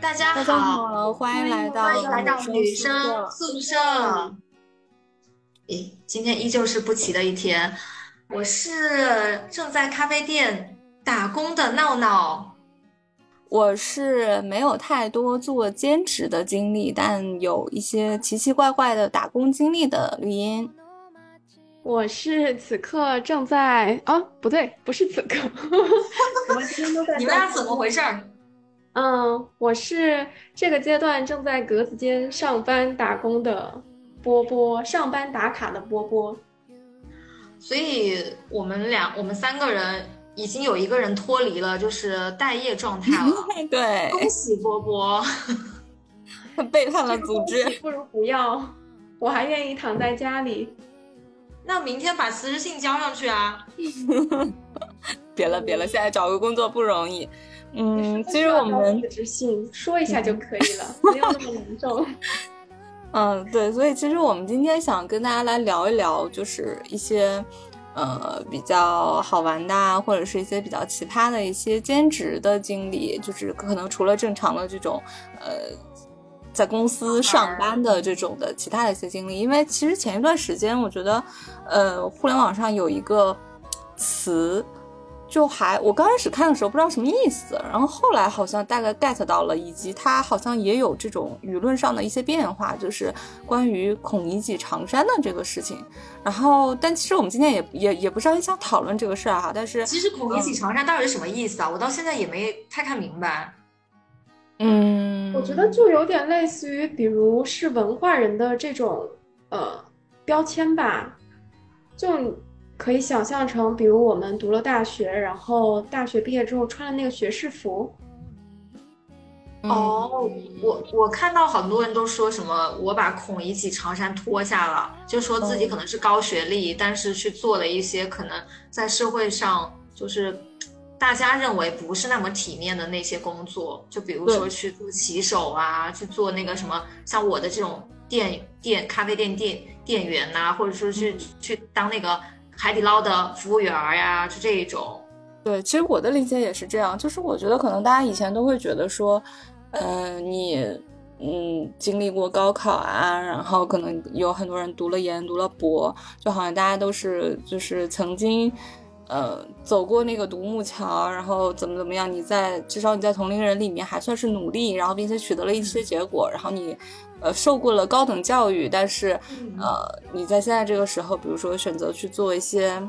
大家大家好，欢迎来到欢迎来到女生宿宿舍。诶，今天依旧是不齐的一天。我是正在咖啡店打工的闹闹。我是没有太多做兼职的经历，但有一些奇奇怪怪的打工经历的绿茵。我是此刻正在啊，不对，不是此刻，我们今天都在。你们俩怎么回事儿？嗯，我是这个阶段正在格子间上班打工的波波，上班打卡的波波。所以我们俩，我们三个人已经有一个人脱离了，就是待业状态了。对，恭喜波波，背叛了组织。不如不要，我还愿意躺在家里。那明天把辞职信交上去啊！别了别了，现在找个工作不容易。嗯，其实我们辞职信说一下就可以了，没有那么隆重。嗯，对，所以其实我们今天想跟大家来聊一聊，就是一些呃比较好玩的，啊，或者是一些比较奇葩的一些兼职的经历，就是可能除了正常的这种呃在公司上班的这种的其他的一些经历。因为其实前一段时间，我觉得呃互联网上有一个词。就还我刚开始看的时候不知道什么意思，然后后来好像大概 get 到了，以及它好像也有这种舆论上的一些变化，就是关于孔乙己长衫的这个事情。然后，但其实我们今天也也也不是很想讨论这个事儿哈。但是，其实孔乙己长衫到底是什么意思啊？我到现在也没太看明白。嗯，我觉得就有点类似于，比如是文化人的这种呃标签吧，就。可以想象成，比如我们读了大学，然后大学毕业之后穿了那个学士服。哦，我我看到很多人都说什么，我把孔乙己长衫脱下了，就说自己可能是高学历，但是去做了一些可能在社会上就是大家认为不是那么体面的那些工作，就比如说去做骑手啊，去做那个什么，像我的这种店店咖啡店店店员呐，或者说去去当那个。海底捞的服务员呀，就这一种。对，其实我的理解也是这样，就是我觉得可能大家以前都会觉得说，嗯，你嗯经历过高考啊，然后可能有很多人读了研、读了博，就好像大家都是就是曾经呃走过那个独木桥，然后怎么怎么样，你在至少你在同龄人里面还算是努力，然后并且取得了一些结果，然后你。呃，受过了高等教育，但是，呃，你在现在这个时候，比如说选择去做一些，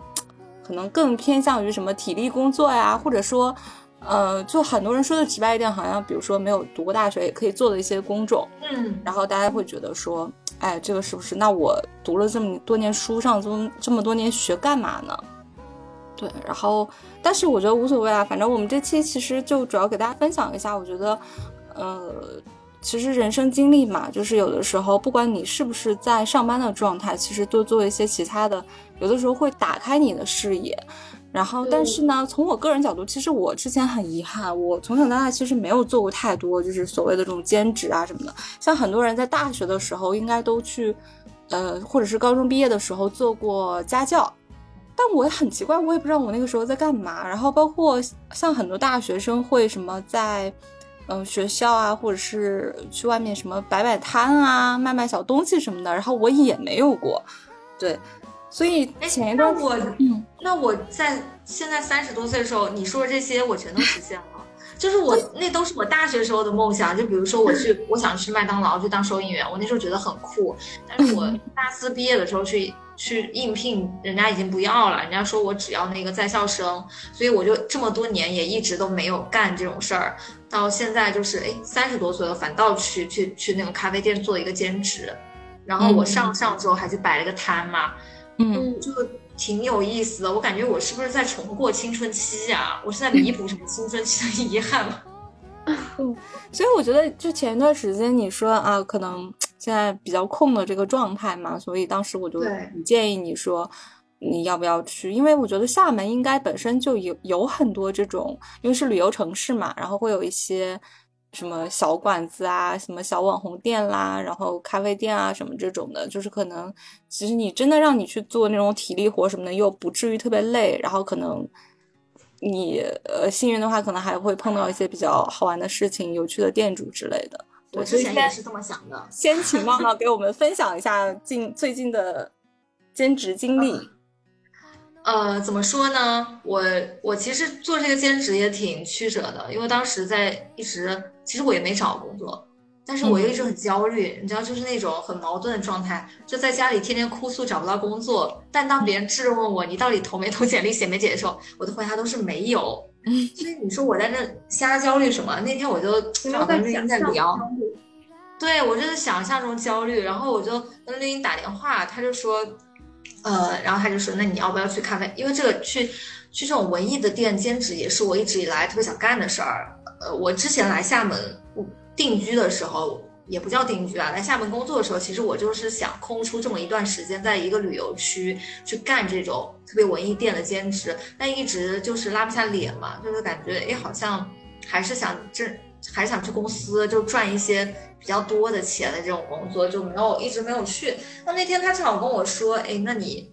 可能更偏向于什么体力工作呀，或者说，呃，就很多人说的直白一点，好像比如说没有读过大学也可以做的一些工种，嗯，然后大家会觉得说，哎，这个是不是？那我读了这么多年书，上这么这么多年学干嘛呢？对，然后，但是我觉得无所谓啊，反正我们这期其实就主要给大家分享一下，我觉得，呃。其实人生经历嘛，就是有的时候，不管你是不是在上班的状态，其实多做一些其他的，有的时候会打开你的视野。然后，但是呢，从我个人角度，其实我之前很遗憾，我从小到大其实没有做过太多，就是所谓的这种兼职啊什么的。像很多人在大学的时候，应该都去，呃，或者是高中毕业的时候做过家教。但我也很奇怪，我也不知道我那个时候在干嘛。然后，包括像很多大学生会什么在。嗯，学校啊，或者是去外面什么摆摆摊啊，卖卖小东西什么的，然后我也没有过，对，所以前一段我，嗯，那我在现在三十多岁的时候，你说的这些我全都实现了，就是我那都是我大学时候的梦想，就比如说我去，我想去麦当劳去当收银员，我那时候觉得很酷，但是我大四毕业的时候去。去应聘，人家已经不要了，人家说我只要那个在校生，所以我就这么多年也一直都没有干这种事儿，到现在就是哎三十多岁了，反倒去去去那个咖啡店做一个兼职，然后我上上周还去摆了个摊嘛，嗯，就挺有意思的，我感觉我是不是在重过青春期呀？我是在弥补什么青春期的遗憾吗？嗯，所以我觉得就前一段时间你说啊，可能。现在比较空的这个状态嘛，所以当时我就建议你说，你要不要去？因为我觉得厦门应该本身就有有很多这种，因为是旅游城市嘛，然后会有一些什么小馆子啊，什么小网红店啦，然后咖啡店啊什么这种的，就是可能其实你真的让你去做那种体力活什么的，又不至于特别累，然后可能你呃幸运的话，可能还会碰到一些比较好玩的事情、有趣的店主之类的。我之前也是这么想的。先请茂茂给我们分享一下近最近的兼职经历。呃，怎么说呢？我我其实做这个兼职也挺曲折的，因为当时在一直，其实我也没找工作，但是我又一直很焦虑，你知道，就是那种很矛盾的状态，就在家里天天哭诉找不到工作，但当别人质问我你到底投没投简历写没写的时候，我的回答都是没有。所以你说我在那瞎焦虑什么？那天我就找跟绿茵在聊，对我就是想象中焦虑，然后我就跟绿茵打电话，他就说。呃，然后他就说，那你要不要去看看？因为这个去去这种文艺的店兼职也是我一直以来特别想干的事儿。呃，我之前来厦门定居的时候，也不叫定居啊，来厦门工作的时候，其实我就是想空出这么一段时间，在一个旅游区去干这种特别文艺店的兼职，但一直就是拉不下脸嘛，就是感觉哎，好像还是想这。还想去公司就赚一些比较多的钱的这种工作，就没有一直没有去。那那天他正好跟我说，哎，那你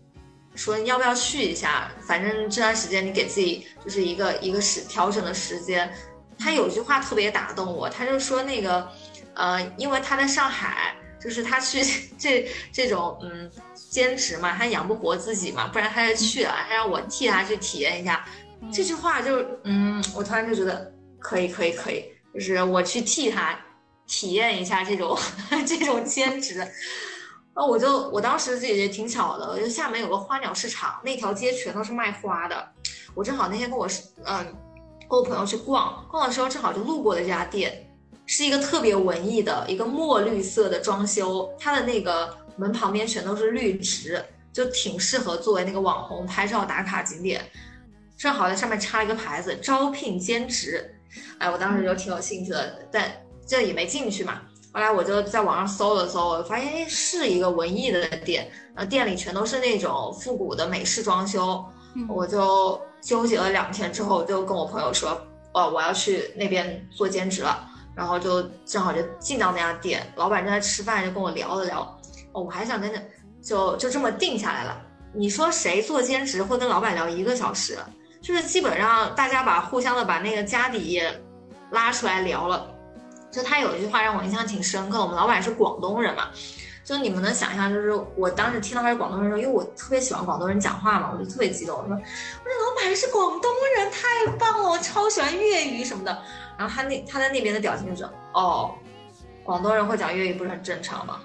说你要不要去一下？反正这段时间你给自己就是一个一个时调整的时间。他有句话特别打动我，他就说那个，呃，因为他在上海，就是他去 这这种嗯兼职嘛，他养不活自己嘛，不然他就去了，他让我替他去体验一下。这句话就嗯，我突然就觉得可以可以可以。就是我去替他体验一下这种 这种兼职，啊，我就我当时自己也挺巧的，就厦门有个花鸟市场，那条街全都是卖花的。我正好那天跟我嗯跟我朋友去逛逛的时候，正好就路过了这家店，是一个特别文艺的一个墨绿色的装修，它的那个门旁边全都是绿植，就挺适合作为那个网红拍照打卡景点。正好在上面插了一个牌子，招聘兼职。哎，我当时就挺有兴趣的，但这也没进去嘛。后来我就在网上搜了搜，我发现哎，是一个文艺的店，然后店里全都是那种复古的美式装修。我就纠结了两天之后，就跟我朋友说，哦，我要去那边做兼职了。然后就正好就进到那家店，老板正在吃饭，就跟我聊了聊。哦，我还想跟着，就就这么定下来了。你说谁做兼职会跟老板聊一个小时？就是基本上大家把互相的把那个家底拉出来聊了，就他有一句话让我印象挺深刻。我们老板是广东人嘛，就你们能想象，就是我当时听到他是广东人的时候，因为我特别喜欢广东人讲话嘛，我就特别激动，我说我说老板是广东人，太棒了，我超喜欢粤语什么的。然后他那他在那边的表情就是哦，广东人会讲粤语不是很正常吗？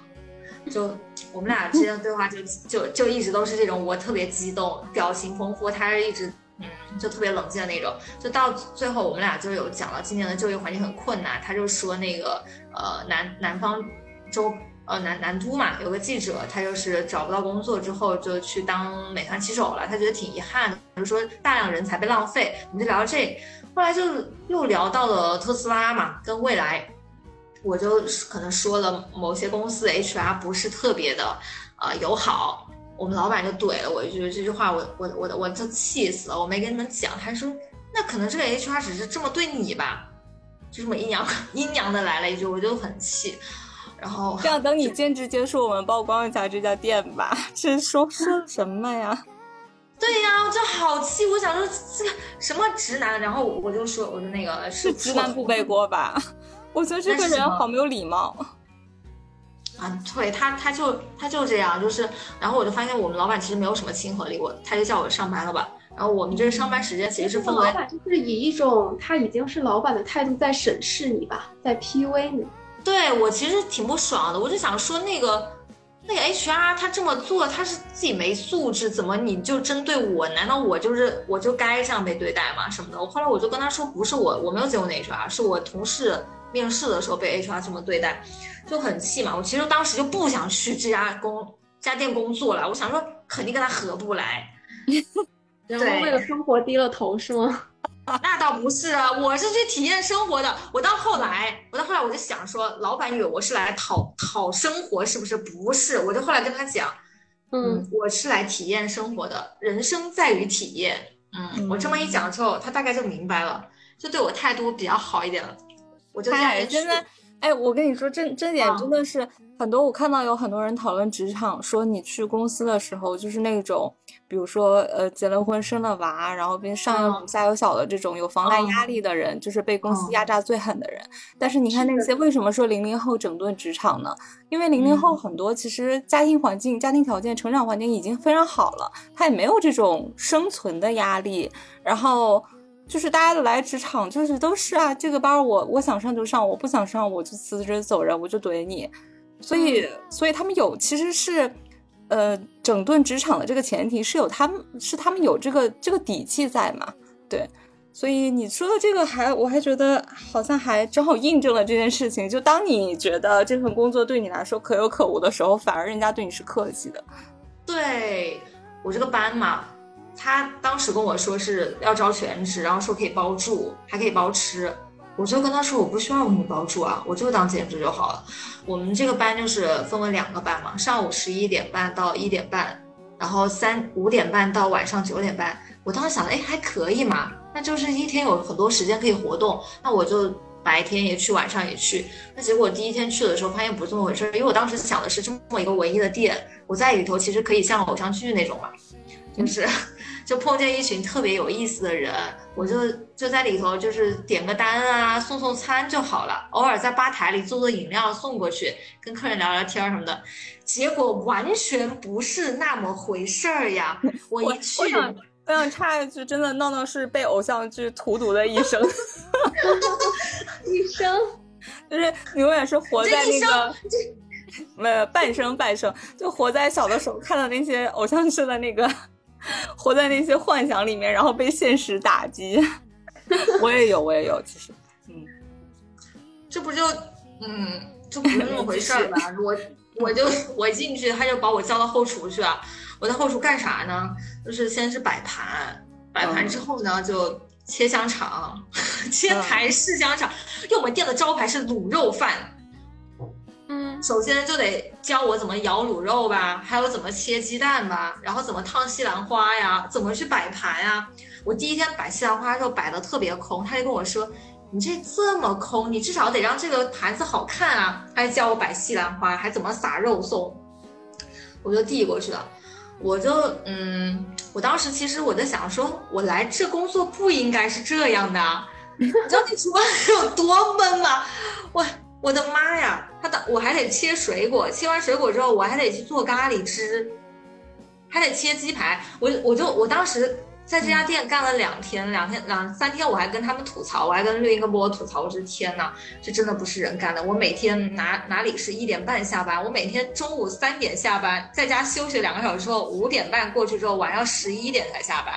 就我们俩之间的对话就就就一直都是这种，我特别激动，表情丰富，他是一直。嗯，就特别冷静的那种，就到最后我们俩就有讲了今年的就业环境很困难，他就说那个呃南南方州呃南南都嘛有个记者，他就是找不到工作之后就去当美团骑手了，他觉得挺遗憾的，就说大量人才被浪费。我们就聊到这，后来就又聊到了特斯拉嘛，跟未来，我就可能说了某些公司 HR 不是特别的呃友好。我们老板就怼了我一句，这句话我我我我就气死了，我没跟你们讲。他说，那可能这个 HR 只是这么对你吧，就这么阴阳阴阳的来了一句，我就很气。然后这样，等你兼职结束，我们曝光一下这家店吧。这说说 什么呀？对呀，我就好气。我想说这个什么直男，然后我就说，我说那个是直男不背锅吧？我觉得这个人好没有礼貌。啊，对他，他就他就这样，就是，然后我就发现我们老板其实没有什么亲和力，我他就叫我上班了吧。然后我们这个上班时间其实是分为，老板就是以一种他已经是老板的态度在审视你吧，在 PUA 你。对我其实挺不爽的，我就想说那个那个 HR 他这么做，他是自己没素质，怎么你就针对我？难道我就是我就该这样被对待吗？什么的？我后来我就跟他说，不是我，我没有接过那 HR，是我同事。面试的时候被 HR 这么对待，就很气嘛。我其实当时就不想去这家工家电工作了。我想说，肯定跟他合不来。然后为了生活低了头是吗？那倒不是啊，我是去体验生活的。我到后来，我到后来我就想说，老板以为我是来讨讨生活，是不是？不是。我就后来跟他讲，嗯，我是来体验生活的，人生在于体验。嗯，我这么一讲之后，他大概就明白了，就对我态度比较好一点了。我就哎，真的哎，我跟你说，这这点啊真的是很多。我看到有很多人讨论职场，说你去公司的时候，就是那种，比如说呃结了婚生了娃，然后并上有老嗯下有小的这种有房贷压力的人，就是被公司嗯压榨最狠的人。但是你看那些为什么说零零后整顿职场呢？因为零零后嗯很多其实家庭环境、家庭条件、成长环境已经非常好了，他也没有这种生存的压力，然后。就是大家来职场，就是都是啊，这个班我我想上就上，我不想上我就辞职走人，我就怼你。所以，所以他们有其实是，呃，整顿职场的这个前提是有他们是他们有这个这个底气在嘛，对。所以你说的这个还我还觉得好像还正好印证了这件事情。就当你觉得这份工作对你来说可有可无的时候，反而人家对你是客气的。对我这个班嘛，他当时跟我说是要招全职，然后说可以包住，还可以包吃。我就跟他说我不需要你包住啊，我就当兼职就好了。我们这个班就是分为两个班嘛，上午十一点半到一点半，然后三五点半到晚上九点半。我当时想，哎，还可以嘛，那就是一天有很多时间可以活动，那我就白天也去，晚上也去。那结果第一天去的时候发现不是这么回事，因为我当时想的是这么一个唯一的店，我在里头其实可以像偶像剧那种嘛，就是就碰见一群特别有意思的人，我就就在里头就是点个单啊，送送餐就好了，偶尔在吧台里做做饮料送过去，跟客人聊聊天儿什么的。结果完全不是那么回事儿呀！我我一去我，想插一句，真的闹闹是被偶像剧荼毒的一生。一生就是你永远是活在那个，呃，半生半生，就活在小的时候看到那些偶像剧的那个，活在那些幻想里面，然后被现实打击。我也有，我也有，其实，嗯，这不就嗯，这不是那么回事儿 吧？我我就我进去，他就把我叫到后厨去啊。我在后厨干啥呢？就是先是摆盘，摆盘之后呢就切香肠，切台式香肠。因为我们店的招牌是卤肉饭，嗯，首先就得教我怎么摇卤肉吧，还有怎么切鸡蛋吧，然后怎么烫西兰花呀，怎么去摆盘呀。我第一天摆西兰花的时候摆的特别空，他就跟我说：“你这这么空，你至少得让这个盘子好看啊。”还教我摆西兰花，还怎么撒肉松，我就递过去了。我就嗯，我当时其实我在想说，我来这工作不应该是这样的。你知道那厨房有多闷吗？我我的妈呀！他的我还得切水果，切完水果之后，我还得去做咖喱汁，还得切鸡排。我我就我当时在这家店干了两天，两天两三天，我还跟他们吐槽，我还跟另一个波吐槽，我说天呐，这真的不是人干的。我每天哪哪里是一点半下班，我每天中午三点下班，在家休息两个小时之后，五点半过去之后，晚上十一点才下班。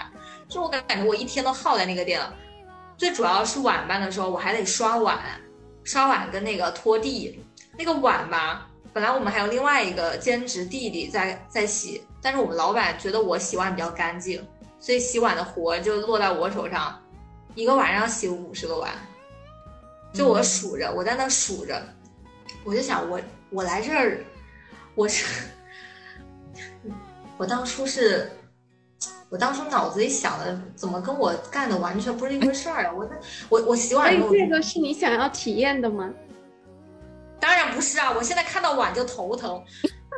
就我感感觉我一天都耗在那个店了。最主要是晚班的时候，我还得刷碗，刷碗跟那个拖地。那个碗吧，本来我们还有另外一个兼职弟弟在在洗，但是我们老板觉得我洗碗比较干净，所以洗碗的活就落在我手上，一个晚上洗五十个碗，就我数着，我在那数着，我就想我我来这儿，我是我当初是。我当初脑子里想的，怎么跟我干的完全不是一回事儿啊！我我我洗所以碗的时候，这个是你想要体验的吗？当然不是啊！我现在看到碗就头疼。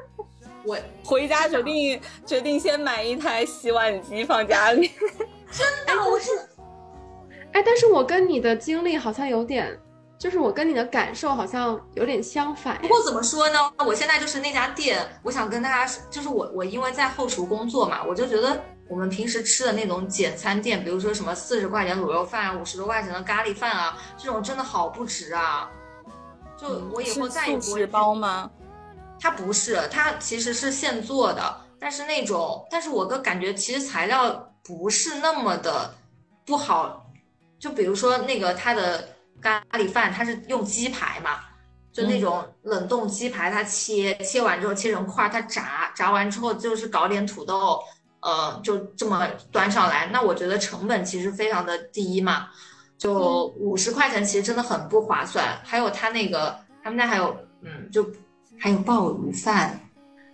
我回家决定决定先买一台洗碗机放家里。真的我是哎，但是我跟你的经历好像有点，就是我跟你的感受好像有点相反不。过怎么说呢？我现在就是那家店，我想跟大家说，就是我我因为在后厨工作嘛，我就觉得我们平时吃的那种简餐店，比如说什么四十块钱卤肉饭啊，五十多块钱的咖喱饭啊，这种真的好不值啊！就我以后再也不会包吗？它不是，它其实是现做的，但是那种，但是我个感觉其实材料不是那么的不好，就比如说那个它的咖喱饭，它是用鸡排嘛，就那种冷冻鸡排，它切切完之后切成块儿，它炸炸完之后就是搞点土豆，呃，就这么端上来，那我觉得成本其实非常的低嘛，就五十块钱其实真的很不划算。还有他那个他们家还有，嗯，就还有鲍鱼饭，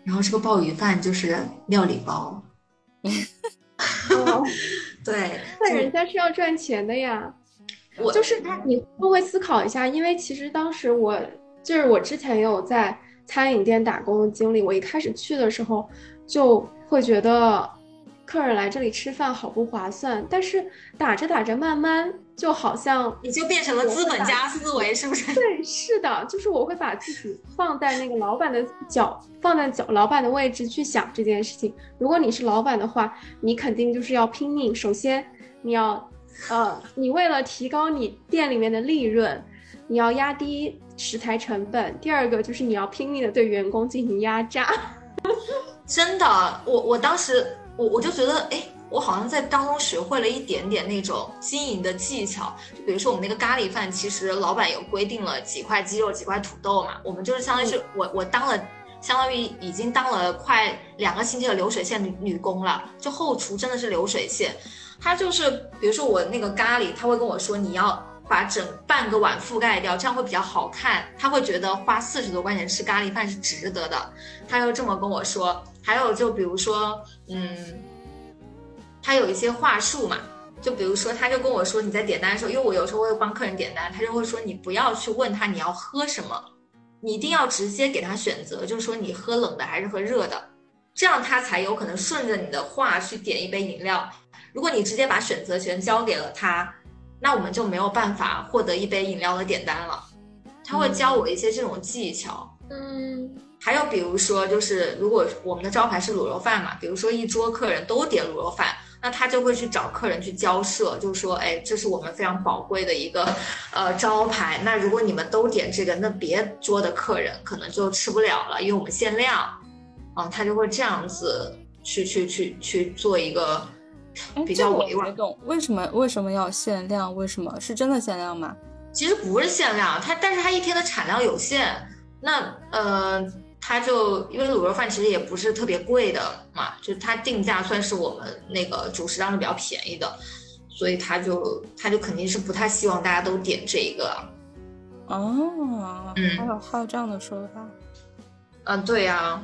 然后这个鲍鱼饭就是料理包，哦，对，那人家是要赚钱的呀。我就是你会不会思考一下？因为其实当时我就是我之前也有在餐饮店打工的经历，我一开始去的时候就会觉得。客人来这里吃饭好不划算，但是打着打着，慢慢就好像你就变成了资本家思维，是不是？对，是的，就是我会把自己放在那个老板的脚，放在脚老板的位置去想这件事情。如果你是老板的话，你肯定就是要拼命。首先，你要，呃，你为了提高你店里面的利润，你要压低食材成本。第二个就是你要拼命的对员工进行压榨。真的，我我当时。我我就觉得，哎，我好像在当中学会了一点点那种经营的技巧。就比如说我们那个咖喱饭，其实老板有规定了几块鸡肉、几块土豆嘛。我们就是相当于是我我当了，相当于已经当了快两个星期的流水线女女工了。就后厨真的是流水线，他就是比如说我那个咖喱，他会跟我说你要把整半个碗覆盖掉，这样会比较好看。他会觉得花四十多块钱吃咖喱饭是值得的，他又这么跟我说。还有就比如说，嗯，他有一些话术嘛，就比如说，他就跟我说，你在点单的时候，因为我有时候会帮客人点单，他就会说，你不要去问他你要喝什么，你一定要直接给他选择，就是说你喝冷的还是喝热的，这样他才有可能顺着你的话去点一杯饮料。如果你直接把选择权交给了他，那我们就没有办法获得一杯饮料的点单了。他会教我一些这种技巧，嗯。还有比如说，就是如果我们的招牌是卤肉饭嘛，比如说一桌客人都点卤肉饭，那他就会去找客人去交涉，就是说，哎，这是我们非常宝贵的一个呃招牌。那如果你们都点这个，那别桌的客人可能就吃不了了，因为我们限量。嗯，他就会这样子去去去去做一个比较委婉。懂为什么为什么要限量？为什么是真的限量吗？其实不是限量，它但是它一天的产量有限。那呃。他就因为卤肉饭其实也不是特别贵的嘛，就它定价算是我们那个主食当中比较便宜的，所以他就他就肯定是不太希望大家都点这个。哦，嗯，还有还有这样的说法。嗯，对呀，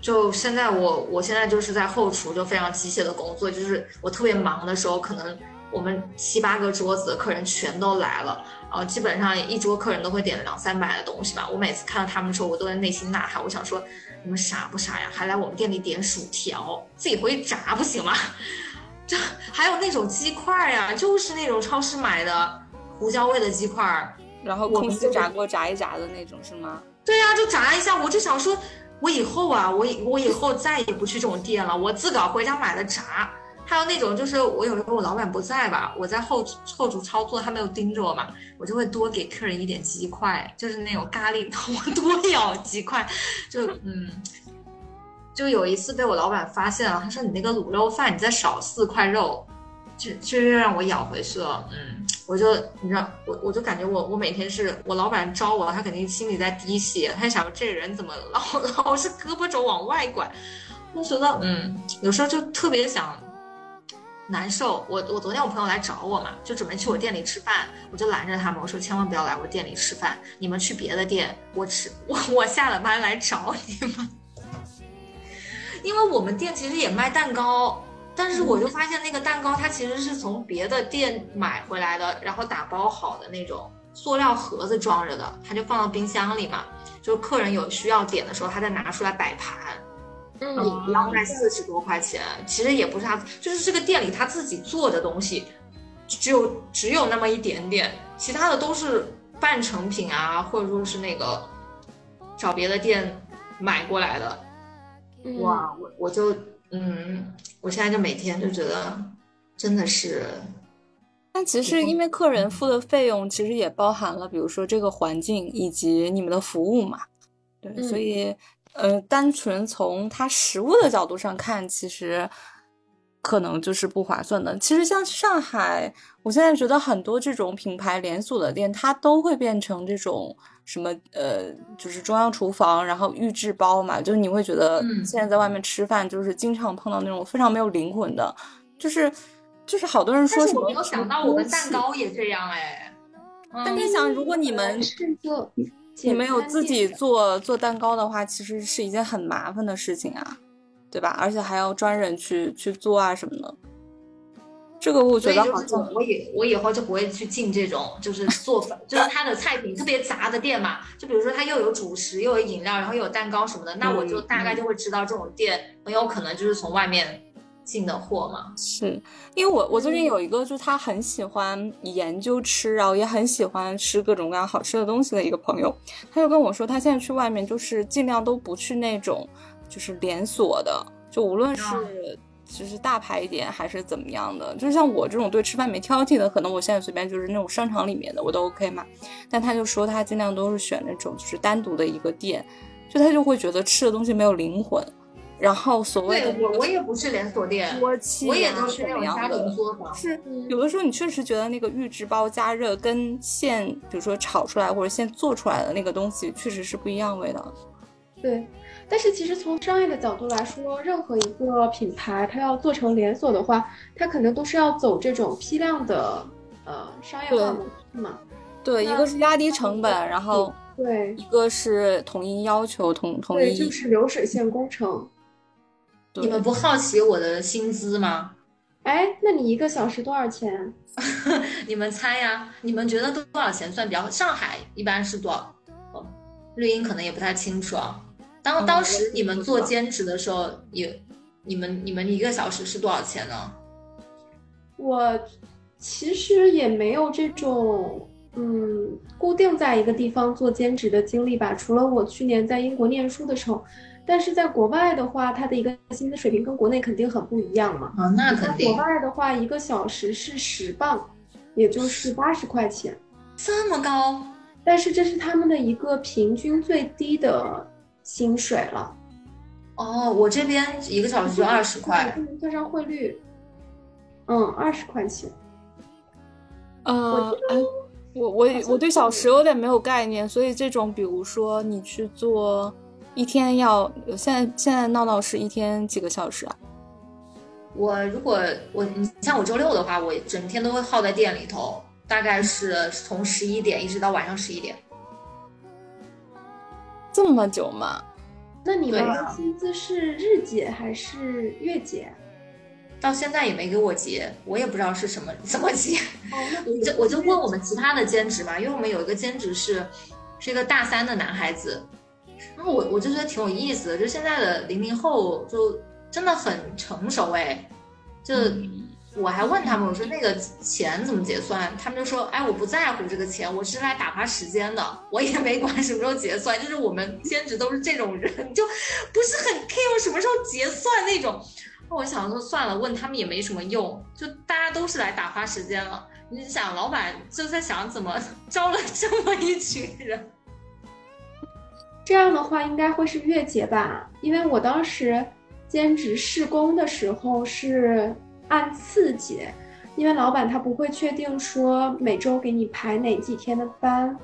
就现在我我现在就是在后厨就非常机械的工作，就是我特别忙的时候，可能我们七八个桌子的客人全都来了。呃，基本上一桌客人都会点两三百的东西吧。我每次看到他们的时候，我都在内心呐喊，我想说，你们傻不傻呀？还来我们店里点薯条，自己回去炸不行吗？这还有那种鸡块呀，就是那种超市买的胡椒味的鸡块，然后空气炸锅炸一炸的那种是吗？对呀，就炸一下。我就想说，我以后啊，我以我以后再也不去这种店了，我自个儿回家买了炸。还有那种就是我有时候我老板不在吧，我在后后厨操作，他没有盯着我嘛，我就会多给客人一点鸡块，就是那种咖喱，我多咬几块，就嗯，就有一次被我老板发现了，他说你那个卤肉饭你再少四块肉，就就让我咬回去了，嗯，我就你知道我我就感觉我我每天是我老板招我，他肯定心里在滴血，他想这人怎么老 老是胳膊肘往外拐，我觉得嗯，有时候就特别想。难受，我我昨天我朋友来找我嘛，就准备去我店里吃饭，我就拦着他们，我说千万不要来我店里吃饭，你们去别的店，我吃我我下了班来找你们，因为我们店其实也卖蛋糕，但是我就发现那个蛋糕它其实是从别的店买回来的，然后打包好的那种塑料盒子装着的，它就放到冰箱里嘛，就是客人有需要点的时候，他再拿出来摆盘。嗯，要卖四十多块钱，其实也不是他，就是这个店里他自己做的东西，只有只有那么一点点，其他的都是半成品啊，或者说是那个找别的店买过来的。哇，我我就嗯，我现在就每天就觉得真的是。但其实因为客人付的费用其实也包含了，比如说这个环境以及你们的服务嘛，对，所以。呃，单纯从它实物的角度上看，其实可能就是不划算的。其实像上海，我现在觉得很多这种品牌连锁的店，它都会变成这种什么呃，就是中央厨房，然后预制包嘛，就是你会觉得现在在外面吃饭，就是经常碰到那种非常没有灵魂的，就是就是好多人说什么。我没有想到我们蛋糕也这样哎。但你想，如果你们你没有自己做做蛋糕的话，其实是一件很麻烦的事情啊，对吧？而且还要专人去去做啊什么的。这个我觉得好像我以我以后就不会去进这种就是做饭，就是它的菜品特别杂的店嘛。就比如说它又有主食，又有饮料，然后又有蛋糕什么的，那我就大概就会知道这种店很有可能就是从外面进的货嘛。是因为我我最近有一个就是他很喜欢研究吃，然后也很喜欢吃各种各样好吃的东西的一个朋友，他就跟我说，他现在去外面就是尽量都不去那种就是连锁的，就无论是。就是大牌一点还是怎么样的？就像我这种对吃饭没挑剔的，可能我现在随便就是那种商场里面的我都 OK 嘛。但他就说他尽量都是选那种就是单独的一个店，就他就会觉得吃的东西没有灵魂。然后所谓的我我也不是连锁店，我也都是那种家庭作坊。是有的时候你确实觉得那个预制包加热跟现比如说炒出来或者现做出来的那个东西确实是不一样味道。对。但是其实从商业的角度来说，任何一个品牌它要做成连锁的话，它可能都是要走这种批量的呃商业化模式嘛。对，一个是压低成本，然后对，一个是统一要求，统统一就是流水线工程。你们不好奇我的薪资吗？哎，那你一个小时多少钱？你们猜呀？你们觉得多多少钱算比较？上海一般是多少？哦，绿茵可能也不太清楚啊。当当时你们做兼职的时候，也你们你们一个小时是多少钱呢？我其实也没有这种嗯固定在一个地方做兼职的经历吧。除了我去年在英国念书的时候，但是在国外的话，它的一个薪资水平跟国内肯定很不一样嘛。啊，那肯定。国外的话，一个小时是十磅，也就是八十块钱，这么高。但是这是他们的一个平均最低的。薪水了，哦，我这边一个小时就二十块，算上汇率，嗯，二十块钱。呃，我我我对小时有点没有概念，所以这种比如说你去做一天要，现在现在闹闹是一天几个小时啊？我如果我你像我周六的话，我整天都会耗在店里头，大概是从十一点一直到晚上十一点。这么久吗？那你们的薪资是日结还是月结？到现在也没给我结，我也不知道是什么 怎么结。我就我就问我们其他的兼职嘛，因为我们有一个兼职是是一个大三的男孩子，然后我我就觉得挺有意思的，就现在的零零后就真的很成熟哎，就。我还问他们，我说那个钱怎么结算？他们就说，哎，我不在乎这个钱，我是来打发时间的，我也没管什么时候结算。就是我们兼职都是这种人，就不是很 care 什么时候结算那种。我想说算了，问他们也没什么用，就大家都是来打发时间了。你想，老板就在想怎么 招了这么一群人。这样的话应该会是月结吧？因为我当时兼职试工的时候是。按次结，因为老板他不会确定说每周给你排哪几天的班，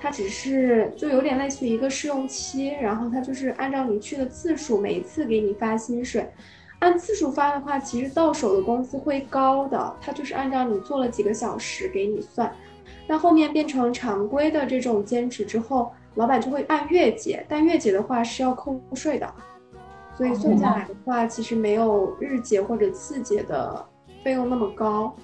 他只是就有点类似于一个试用期，然后他就是按照你去的次数，每一次给你发薪水。按次数发的话，其实到手的工资会高的，他就是按照你做了几个小时给你算。那后面变成常规的这种兼职之后，老板就会按月结，但月结的话是要扣税的。所以算下来的话，其实没有日结或者次结的费用那么高。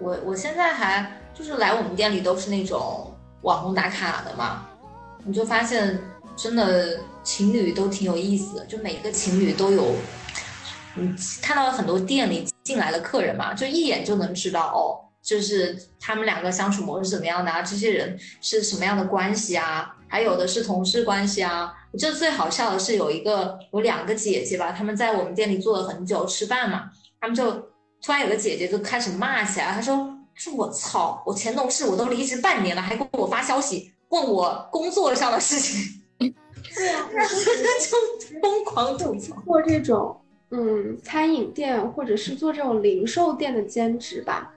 我我现在还就是来我们店里都是那种网红打卡的嘛，你就发现真的情侣都挺有意思的，就每个情侣都有，你看到了很多店里进来的客人嘛，就一眼就能知道哦，就是他们两个相处模式怎么样的啊，这些人是什么样的关系啊，还有的是同事关系啊。我觉得最好笑的是有一个有两个姐姐吧，他们在我们店里坐了很久吃饭嘛，他们就突然有个姐姐就开始骂起来，她说：“她说我操，我前同事我都离职半年了，还给我发消息问我工作上的事情。”对啊，就疯狂吐槽。做这种嗯餐饮店或者是做这种零售店的兼职吧，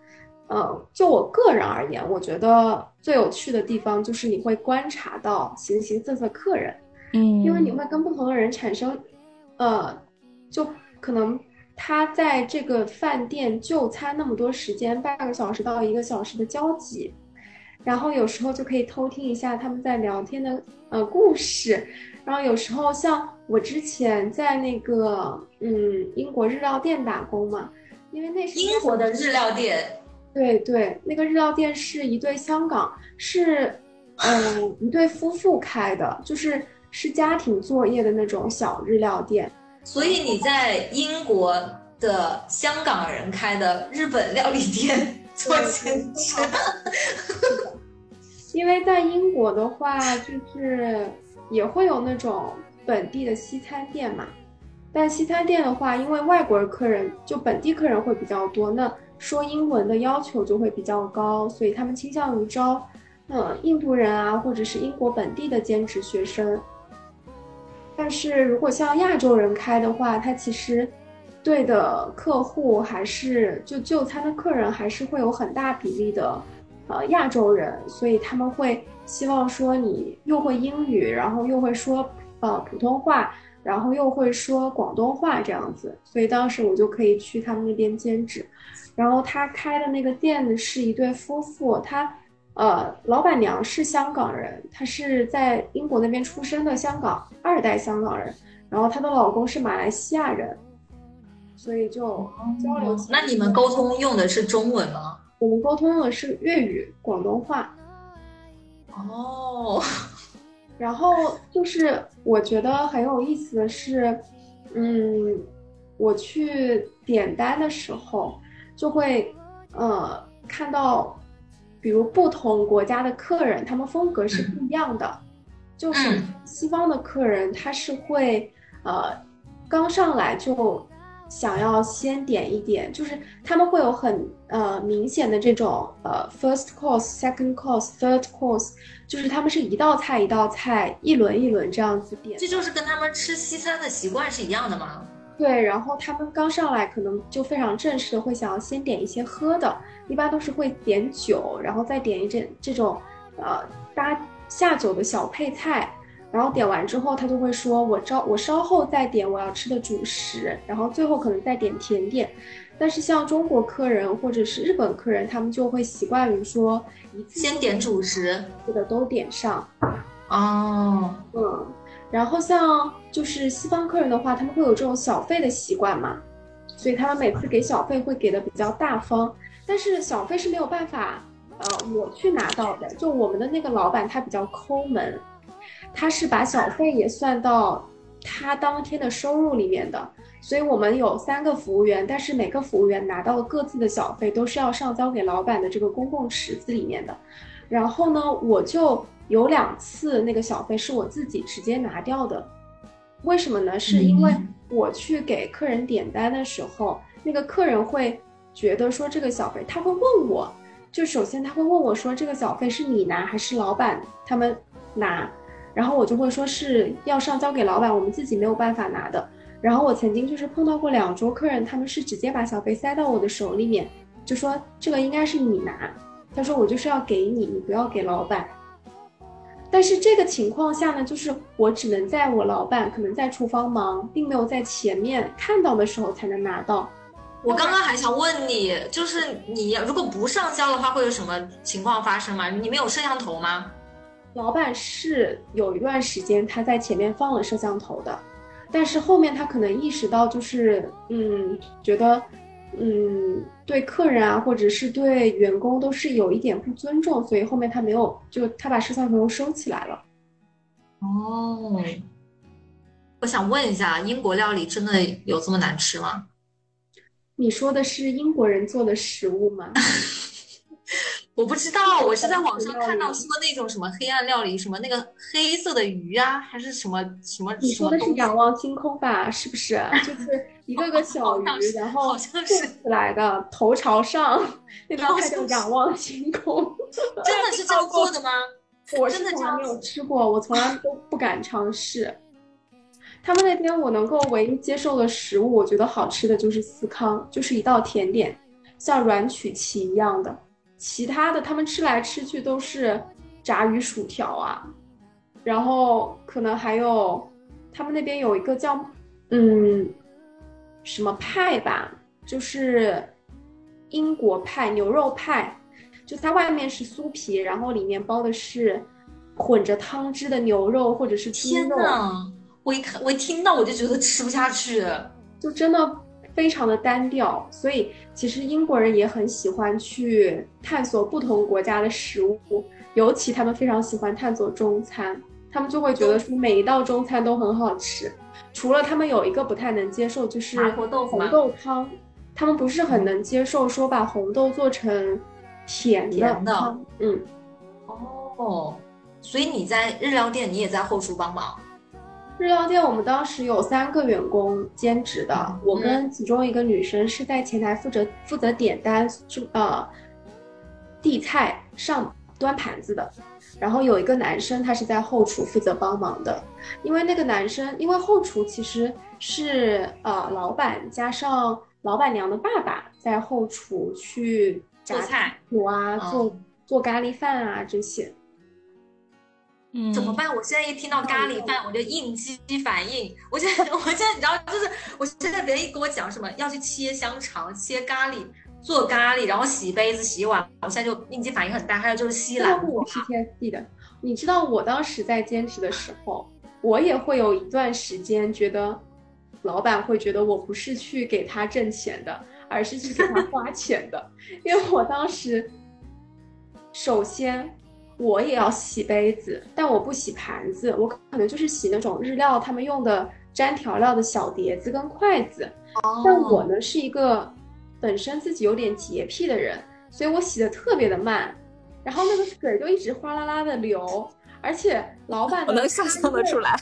嗯，就我个人而言，我觉得最有趣的地方就是你会观察到形形色色客人。嗯，因为你会跟不同的人产生，呃，就可能他在这个饭店就餐那么多时间，半个小时到一个小时的交集，然后有时候就可以偷听一下他们在聊天的呃故事，然后有时候像我之前在那个嗯英国日料店打工嘛，因为那是英国的日料店。对对，那个日料店是一对香港，是嗯一对夫妇开的，就是是家庭作业的那种小日料店。所以你在英国的香港人开的日本料理店 做兼职。因为在英国的话，就是也会有那种本地的西餐店嘛，但西餐店的话，因为外国人客人就本地客人会比较多，那说英文的要求就会比较高，所以他们倾向于招，呃，印度人啊，或者是英国本地的兼职学生。但是如果像亚洲人开的话，他其实对的客户还是就就餐的客人还是会有很大比例的。呃，亚洲人，所以他们会希望说你又会英语，然后又会说呃普通话，然后又会说广东话这样子。所以当时我就可以去他们那边兼职。然后他开的那个店是一对夫妇，他呃老板娘是香港人，她是在英国那边出生的香港二代香港人，然后她的老公是马来西亚人，所以就交流。那你们沟通用的是中文吗？我们沟通用的是粤语、广东话。哦，然后就是我觉得很有意思的是，嗯，我去点单的时候就会呃看到，比如不同国家的客人，他们风格是不一样的。就是西方的客人，他是会呃刚上来就。想要先点一点，就是他们会有很呃明显的这种呃 first course、second course、third course，就是他们是一道菜一道菜，一轮一轮这样子点。这就是跟他们吃西餐的习惯是一样的吗？对，然后他们刚上来可能就非常正式的会想要先点一些喝的，一般都是会点酒，然后再点一这这种呃搭下酒的小配菜。然后点完之后，他就会说：“我稍我稍后再点我要吃的主食，然后最后可能再点甜点。”但是像中国客人或者是日本客人，他们就会习惯于说一次先点主食，这个都点上。哦，嗯，然后像就是西方客人的话，他们会有这种小费的习惯嘛，所以他们每次给小费会给的比较大方。但是小费是没有办法，呃，我去拿到的。就我们的那个老板他比较抠门。他是把小费也算到他当天的收入里面的，所以我们有三个服务员，但是每个服务员拿到各自的小费都是要上交给老板的这个公共池子里面的。然后呢，我就有两次那个小费是我自己直接拿掉的，为什么呢？是因为我去给客人点单的时候，那个客人会觉得说这个小费，他会问我，就首先他会问我说这个小费是你拿还是老板他们拿？然后我就会说是要上交给老板，我们自己没有办法拿的。然后我曾经就是碰到过两桌客人，他们是直接把小费塞到我的手里面，就说这个应该是你拿。他说我就是要给你，你不要给老板。但是这个情况下呢，就是我只能在我老板可能在厨房忙，并没有在前面看到的时候才能拿到。我刚刚还想问你，就是你如果不上交的话，会有什么情况发生吗？你们有摄像头吗？老板是有一段时间他在前面放了摄像头的，但是后面他可能意识到，就是嗯，觉得嗯，对客人啊，或者是对员工都是有一点不尊重，所以后面他没有，就他把摄像头收起来了。哦，我想问一下，英国料理真的有这么难吃吗？你说的是英国人做的食物吗？我不知道，我是在网上看到说那种什么黑暗料理，什么那个黑色的鱼啊，还是什么什么？你说的是仰望星空吧？是不是？就是一个个小鱼，然后好像是起来的，头朝上，那道菜叫仰望星空。真的是这样做的吗？我是从来没有吃过，我从来 都不敢尝试。他们那边我能够唯一接受的食物，我觉得好吃的就是司康，就是一道甜点，像软曲奇一样的。其他的他们吃来吃去都是炸鱼薯条啊，然后可能还有他们那边有一个叫嗯什么派吧，就是英国派牛肉派，就它外面是酥皮，然后里面包的是混着汤汁的牛肉或者是猪肉。天呐，我一看我一听到我就觉得吃不下去，就真的。非非常的单调，所以其实英国人也很喜欢去探索不同国家的食物，尤其他们非常喜欢探索中餐，他们就会觉得说每一道中餐都很好吃。除了他们有一个不太能接受，就是红豆汤，他们不是很能接受说把红豆做成甜的甜的汤，嗯。哦，所以你在日料店，你也在后厨帮忙。日料店我们当时有三个员工兼职的，嗯我跟其中一个女生是在前台负责负责点单，就呃递菜、上端盘子的，然后有一个男生他是在后厨负责帮忙的，因为那个男生因为后厨其实是呃老板加上老板娘的爸爸在后厨去炸做菜煮啊，嗯做做咖喱饭啊这些。嗯，怎么办？我现在一听到咖喱饭，我就应激反应。我现在，我现在，你知道，就是我现在别人一跟我讲什么要去切香肠、切咖喱、做咖喱，然后洗杯子、洗碗，我现在就应激反应很大。还有就是西这个兰木会有 PTSD 的。你知道我当时在兼职的时候，我也会有一段时间觉得，老板会觉得我不是去给他挣钱的，而是去给他花钱的。因为我当时，首先我也要洗杯子，但我不洗盘子，我可能就是洗那种日料他们用的沾调料的小碟子跟筷子。但我呢是一个本身自己有点洁癖的人，所以我洗的特别的慢，然后那个水就一直哗啦啦的流，而且老板我能想象得出来。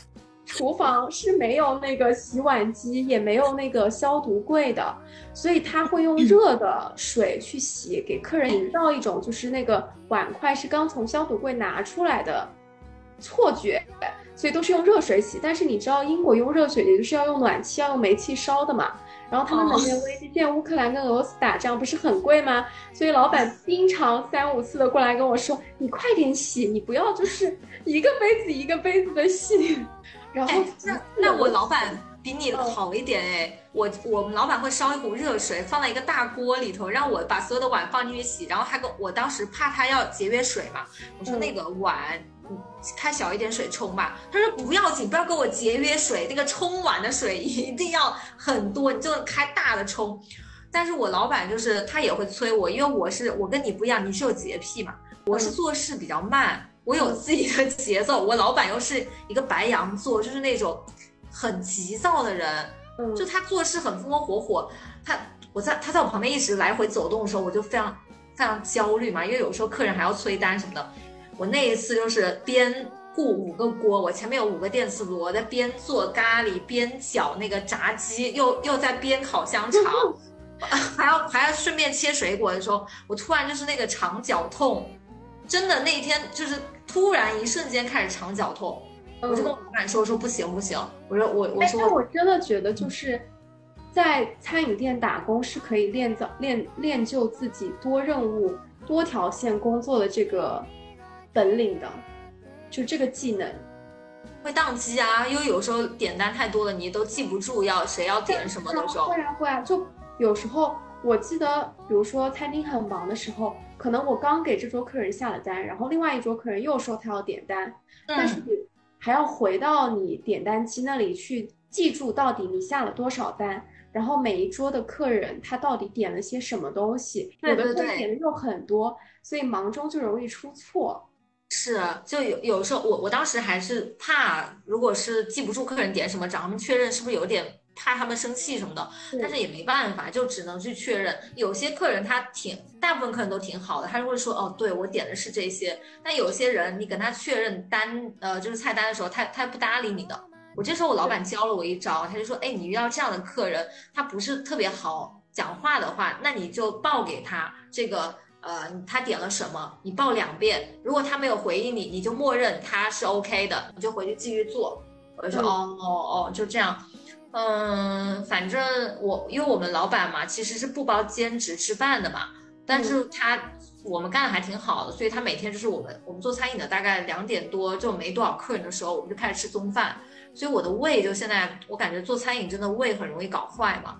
厨房是没有那个洗碗机，也没有那个消毒柜的，所以他会用热的水去洗，给客人营造一种就是那个碗筷是刚从消毒柜拿出来的错觉，所以都是用热水洗。但是你知道英国用热水，也就是要用暖气，要用煤气烧的嘛。然后他们能源危机，现在乌克兰跟俄罗斯打仗不是很贵吗？所以老板经常三五次的过来跟我说：“你快点洗，你不要就是一个杯子一个杯子的洗。”然后哎，那那我老板比你嗯好一点哎，我我们老板会烧一壶热水放在一个大锅里头，让我把所有的碗放进去洗，然后他跟我当时怕他要节约水嘛，我说嗯那个碗。嗯开小一点水冲吧，他说不要紧，不要给我节约水，那个冲碗的水一定要很多，你就开大的冲。但是我老板就是他也会催我，因为我是我跟你不一样，你是有洁癖嘛，我是嗯做事比较慢，我有自己的节奏。我老板又是一个白羊座，就是那种很急躁的人，嗯，就他做事很风风火火。他我在他在我旁边一直来回走动的时候，我就非常非常焦虑嘛，因为有时候客人还要催单什么的。我那一次就是边顾五个锅，我前面有五个电磁炉，我在边做咖喱边搅那个炸鸡，又又在边烤香肠。还要还要顺便切水果的时候，我突然就是那个肠绞痛，真的那一天就是突然一瞬间开始肠绞痛，我就跟我老板说说不行不行，我说我我哎，说但我真的觉得就是在餐饮店打工是可以练造练练就自己多任务、多条线工作的这个本领的，就这个技能。会宕机啊，因为有时候点单太多了，你都记不住要谁要点什么的时候会，啊会啊，就有时候我记得，比如说餐厅很忙的时候，可能我刚给这桌客人下了单，然后另外一桌客人又说他要点单，但是还要回到你点单机那里去记住到底你下了多少单，然后每一桌的客人他到底点了些什么东西，有的客人点的又很多，所以忙中就容易出错。是，就有有时候我我当时还是怕，如果是记不住客人点什么，找他们确认是不是有点怕他们生气什么的，但是也没办法，就只能去确认。有些客人他挺，大部分客人都挺好的，他就会说哦，对我点的是这些。但有些人你跟他确认单，呃，就是菜单的时候，他他不搭理你的。我这时候我老板教了我一招，他就说，哎，你遇到这样的客人，他不是特别好讲话的话，那你就报给他这个。呃，他点了什么，你报两遍。如果他没有回应你，你就默认他是 OK 的，你就回去继续做。我就说，嗯哦哦哦，就这样。嗯，反正我因为我们老板嘛，其实是不包兼职吃饭的嘛，但是他、我们干的还挺好的，所以他每天就是我们我们做餐饮的，大概两点多就没多少客人的时候，我们就开始吃中饭。所以我的胃就现在，我感觉做餐饮真的胃很容易搞坏嘛。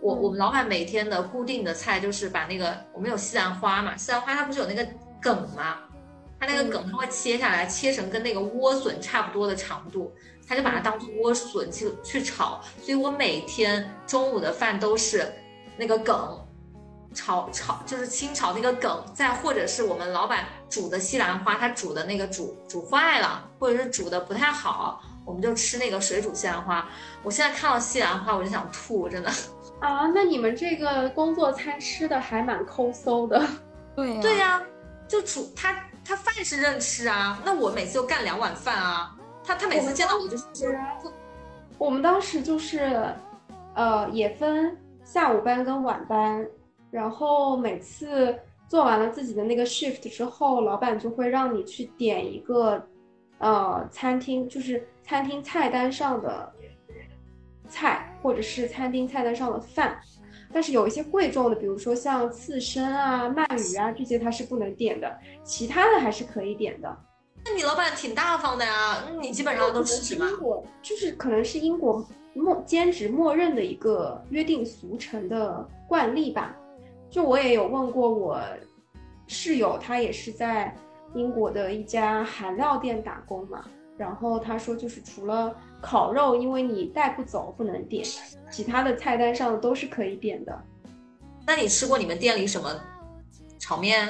我我们老板每天的固定的菜就是把那个我们有西兰花嘛，西兰花它不是有那个梗嘛，它那个梗它会切下来，切成跟那个莴笋差不多的长度，他就把它当做莴笋去去炒，所以我每天中午的饭都是那个梗。炒炒就是清炒那个梗，再或者是我们老板煮的西兰花，他煮的那个煮煮坏了，或者是煮的不太好，我们就吃那个水煮西兰花。我现在看到西兰花我就想吐，真的。啊，那你们这个工作餐吃的还蛮抠搜的。对对呀，就煮他他饭是认吃啊，那我每次就干两碗饭啊。他他每次见到我就是，我们当时就是，呃，也分下午班跟晚班。然后每次做完了自己的那个 shift 之后，老板就会让你去点一个，呃，餐厅就是餐厅菜单上的菜，或者是餐厅菜单上的饭。但是有一些贵重的，比如说像刺身啊、鳗鱼啊这些，它是不能点的，其他的还是可以点的。那你老板挺大方的呀，你基本上都吃什么？英国就是可能是英国默兼职默认的一个约定俗成的惯例吧。就我也有问过我室友，他也是在英国的一家韩料店打工嘛。然后他说，就是除了烤肉，因为你带不走不能点，其他的菜单上都是可以点的。那你吃过你们店里什么炒面？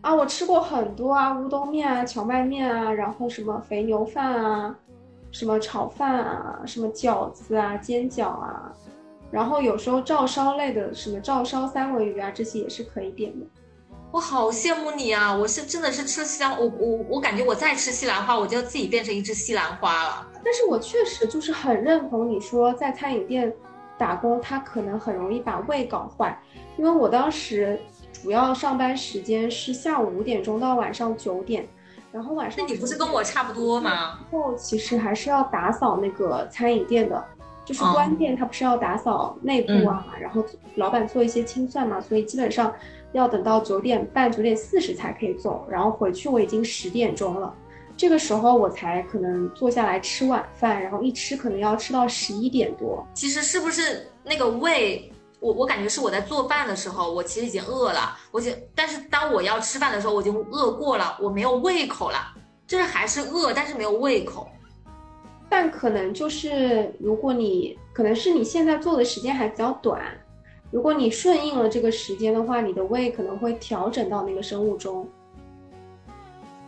啊，我吃过很多啊，乌冬面啊，荞麦面啊，然后什么肥牛饭啊，什么炒饭啊，什么饺子啊，煎饺啊。然后有时候照烧类的，什么照烧三文鱼啊，这些也是可以点的。我好羡慕你啊！我是真的是吃西兰，我我我感觉我再吃西兰花，我就要自己变成一只西兰花了。但是我确实就是很认同你说，在餐饮店打工，他可能很容易把胃搞坏。因为我当时主要上班时间是下午五点钟到晚上九点，然后晚上那你不是跟我差不多吗？后其实还是要打扫那个餐饮店的。就是关店，他不是要打扫内部啊，然后老板做一些清算嘛，所以基本上要等到九点半、九点四十才可以走，然后回去我已经十点钟了，这个时候我才可能坐下来吃晚饭，然后一吃可能要吃到十一点多。其实是不是那个胃，我我感觉是我在做饭的时候，我其实已经饿了，我就但是当我要吃饭的时候，我已经饿过了，我没有胃口了，就是还是饿，但是没有胃口。但可能就是，如果你可能是你现在做的时间还比较短，如果你顺应了这个时间的话，你的胃可能会调整到那个生物钟。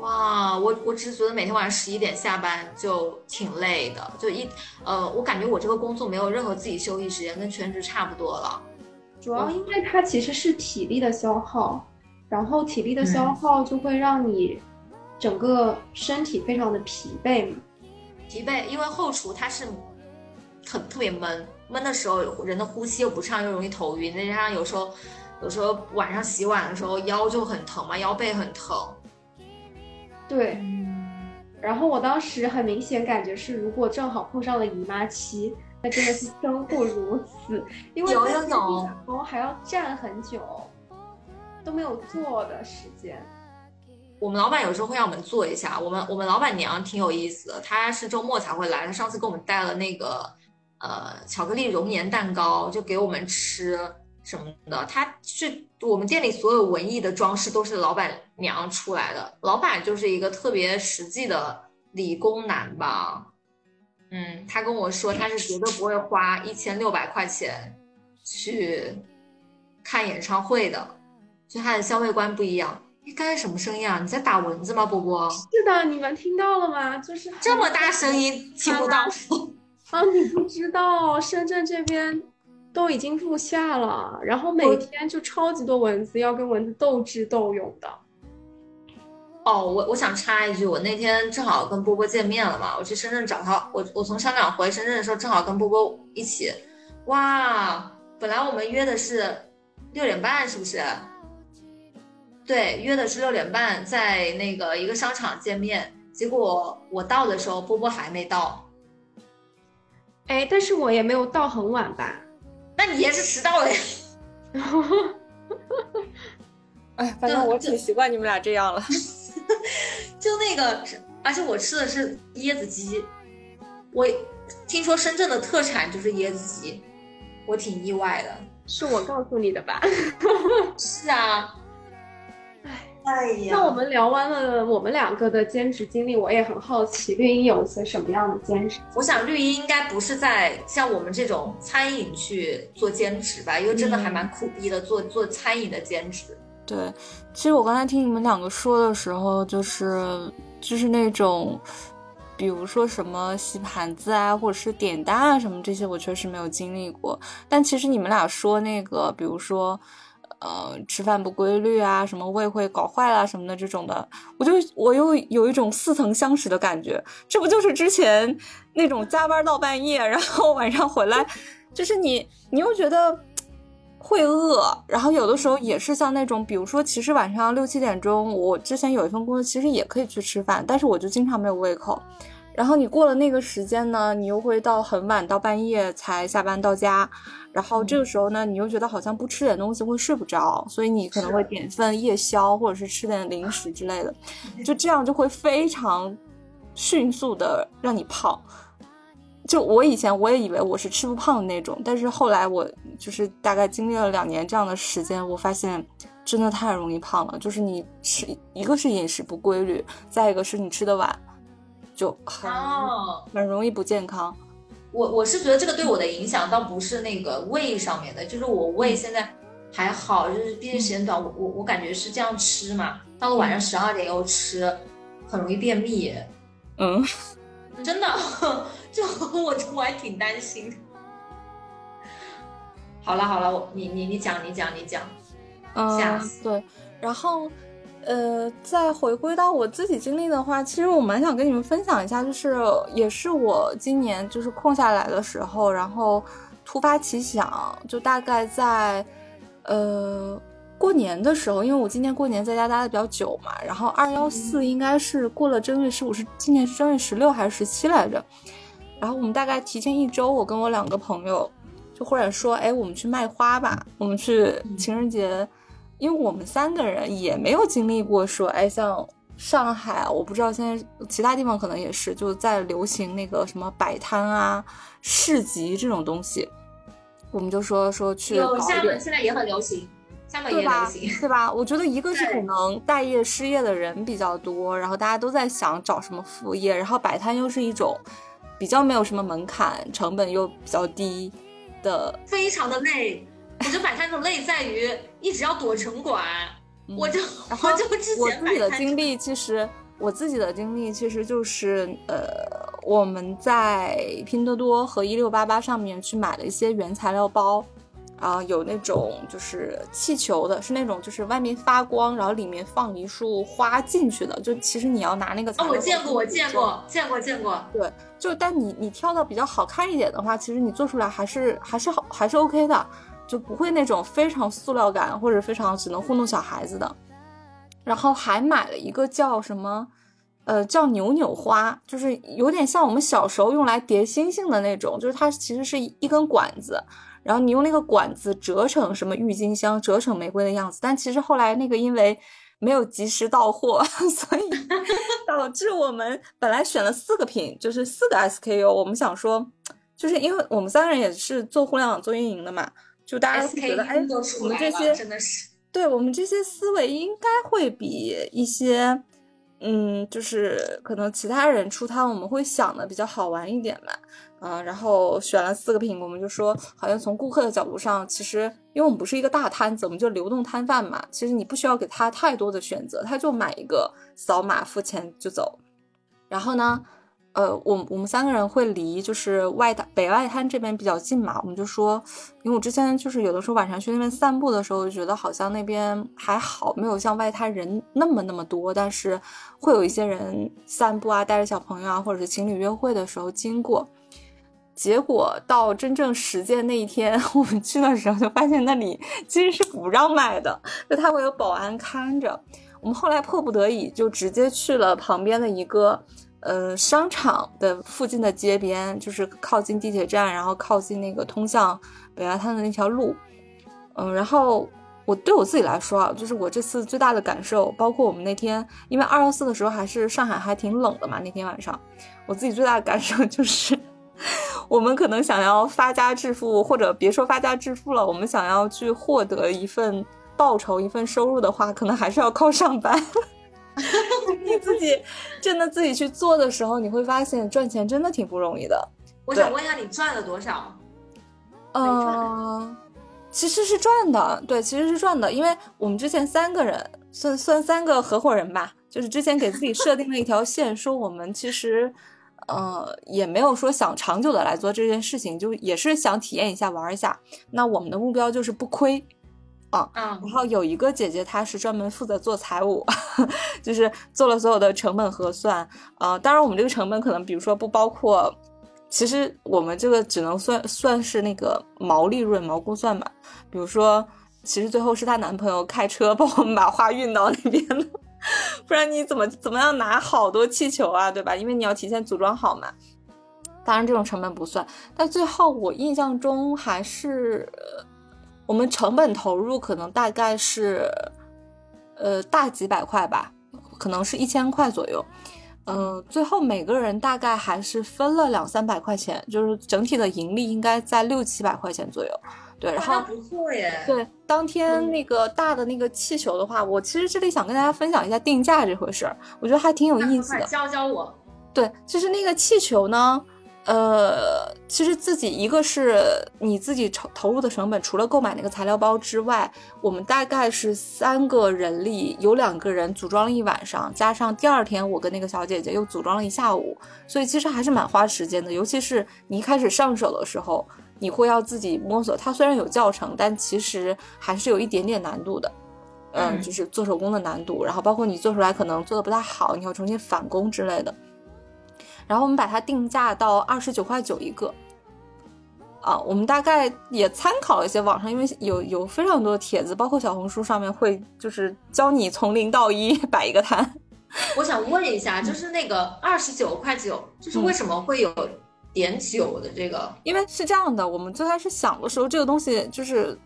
哇，我我只是觉得每天晚上十一点下班就挺累的，就一呃，我感觉我这个工作没有任何自己休息时间，跟全职差不多了。主要因为它其实是体力的消耗，然后体力的消耗就会让你整个身体非常的疲惫嘛。疲惫，因为后厨它是很特别闷，闷的时候人的呼吸又不畅，又容易头晕。再加上有时候，有时候晚上洗碗的时候腰就很疼嘛，腰背很疼。对，然后我当时很明显感觉是，如果正好碰上了姨妈期，那真的是 生不如死，因为有有有，我还要站很久，都没有坐的时间。我们老板有时候会让我们做一下。我们我们老板娘挺有意思的，她是周末才会来。她上次给我们带了那个呃巧克力熔岩蛋糕，就给我们吃什么的。他是我们店里所有文艺的装饰都是老板娘出来的。老板就是一个特别实际的理工男吧。嗯，他跟我说他是绝对不会花一千六百块钱去看演唱会的，就他的消费观不一样。刚才什么声音啊？你在打蚊子吗，波波？是的，你们听到了吗？就是这么大声音，听不到。啊，你不知道，深圳这边都已经入夏了，然后每天就超级多蚊子，要跟蚊子斗智斗勇的。哦，我我想插一句，我那天正好跟波波见面了嘛，我去深圳找他，我我从香港回深圳的时候，正好跟波波一起。哇，本来我们约的是六点半，是不是？对，约的是六点半，在那个一个商场见面。结果我到的时候，波波还没到。哎，但是我也没有到很晚吧？那你也是迟到了呀？哎，反正我挺习惯你们俩这样了。就那个，而且我吃的是椰子鸡。我听说深圳的特产就是椰子鸡，我挺意外的。是我告诉你的吧？是啊。哎，哎呀，那我们聊完了我们两个的兼职经历，我也很好奇，绿茵有一些什么样的兼职？我想绿茵应该不是在像我们这种餐饮去做兼职吧，因为真的还蛮苦逼的，做做餐饮的兼职。对，其实我刚才听你们两个说的时候，就是就是那种，比如说什么洗盘子啊，或者是点单啊什么这些，我确实没有经历过。但其实你们俩说那个，比如说。呃，吃饭不规律啊，什么胃会搞坏啦什么的这种的，我就我又有一种似曾相识的感觉。这不就是之前那种加班到半夜，然后晚上回来，就是你你又觉得会饿，然后有的时候也是像那种，比如说，其实晚上六七点钟，我之前有一份工作，其实也可以去吃饭，但是我就经常没有胃口。然后你过了那个时间呢，你又会到很晚，到半夜才下班到家。然后这个时候呢，你又觉得好像不吃点东西会睡不着，所以你可能会点份夜宵，或者是吃点零食之类的，就这样就会非常迅速的让你胖。就我以前我也以为我是吃不胖的那种，但是后来我就是大概经历了两年这样的时间，我发现真的太容易胖了。就是你吃一个是饮食不规律，再一个是你吃的晚，就很很容易不健康。我我是觉得这个对我的影响倒不是那个胃上面的，就是我胃现在还好，就是毕竟时间短，我我我感觉是这样吃嘛，到了晚上十二点又吃，很容易便秘。嗯，真的，就 我我还挺担心。好了好了，我你你你讲你讲你讲，嗯，对，然后。呃，再回归到我自己经历的话，其实我蛮想跟你们分享一下，就是也是我今年就是空下来的时候，然后突发奇想，就大概在呃过年的时候，因为我今年过年在家待的比较久嘛，然后二幺四应该是过了正月十五，是今年是正月十六还是十七来着？然后我们大概提前一周，我跟我两个朋友就忽然说，哎，我们去卖花吧，我们去情人节。因为我们三个人也没有经历过说，哎，像上海，我不知道现在其他地方可能也是，就在流行那个什么摆摊啊、市集这种东西，我们就说说去。有厦门现在也很流行，厦门也流行，对吧？我觉得一个是可能待业失业的人比较多，然后大家都在想找什么副业，然后摆摊又是一种比较没有什么门槛、成本又比较低的，非常的累。我觉得摆摊的累在于一直要躲城管，我就我就之前我自己的经历，其实我自己的经历其实就是呃，我们在拼多多和一六八八上面去买了一些原材料包，啊，有那种就是气球的，是那种就是外面发光，然后里面放一束花进去的，就其实你要拿那个。哦，我见过，我见过，见过，见过。对，就但你你挑的比较好看一点的话，其实你做出来还是还是好，还是 OK 的。就不会那种非常塑料感或者非常只能糊弄小孩子的，然后还买了一个叫什么，呃，叫扭扭花，就是有点像我们小时候用来叠星星的那种，就是它其实是一根管子，然后你用那个管子折成什么郁金香，折成玫瑰的样子。但其实后来那个因为没有及时到货，所以导致我们本来选了四个品，就是四个 SKU，我们想说，就是因为我们三个人也是做互联网做运营的嘛。就大家会觉得，哎，我们这些真的是，对我们这些思维应该会比一些，嗯，就是可能其他人出摊，我们会想的比较好玩一点吧，嗯，然后选了四个品，我们就说，好像从顾客的角度上，其实因为我们不是一个大摊子，我们就流动摊贩嘛，其实你不需要给他太多的选择，他就买一个，扫码付钱就走，然后呢？呃，我我们三个人会离就是外滩北外滩这边比较近嘛，我们就说，因为我之前就是有的时候晚上去那边散步的时候，就觉得好像那边还好，没有像外滩人那么那么多，但是会有一些人散步啊，带着小朋友啊，或者是情侣约会的时候经过。结果到真正实践那一天，我们去的时候就发现那里其实是不让卖的，就他会有保安看着。我们后来迫不得已就直接去了旁边的一个。呃，商场的附近的街边，就是靠近地铁站，然后靠近那个通向北外滩的那条路。嗯，然后我对我自己来说啊，就是我这次最大的感受，包括我们那天，因为二幺四的时候还是上海还挺冷的嘛，那天晚上，我自己最大的感受就是，我们可能想要发家致富，或者别说发家致富了，我们想要去获得一份报酬、一份收入的话，可能还是要靠上班。你自己 真的自己去做的时候，你会发现赚钱真的挺不容易的。我想问一下，你赚了多少？嗯，其实是赚的，对，其实是赚的，因为我们之前三个人算算三个合伙人吧，就是之前给自己设定了一条线，说我们其实呃也没有说想长久的来做这件事情，就也是想体验一下玩一下。那我们的目标就是不亏。啊，然后有一个姐姐，她是专门负责做财务，就是做了所有的成本核算。呃，当然我们这个成本可能，比如说不包括，其实我们这个只能算算是那个毛利润、毛估算吧。比如说，其实最后是她男朋友开车 帮我们把花运到那边的，不然你怎么怎么样拿好多气球啊，对吧？因为你要提前组装好嘛。当然这种成本不算，但最后我印象中还是。我们成本投入可能大概是，呃，大几百块吧，可能是一千块左右。嗯，最后每个人大概还是分了两三百块钱，就是整体的盈利应该在六七百块钱左右。对，然后不错耶。对，当天那个大的那个气球的话，我其实这里想跟大家分享一下定价这回事儿，我觉得还挺有意思的。教教我。对，就是那个气球呢。呃，其实自己一个是你自己投投入的成本，除了购买那个材料包之外，我们大概是三个人力，有两个人组装了一晚上，加上第二天我跟那个小姐姐又组装了一下午，所以其实还是蛮花时间的。尤其是你一开始上手的时候，你会要自己摸索。它虽然有教程，但其实还是有一点点难度的。嗯，就是做手工的难度，然后包括你做出来可能做的不太好，你要重新返工之类的。然后我们把它定价到二十九块九一个，啊，我们大概也参考了一些网上，因为有有非常多的帖子，包括小红书上面会就是教你从零到一摆一个摊。我想问一下，就是那个二十九块九，就是为什么会有点九的这个？因为是这样的，我们最开始想的时候，这个东西就是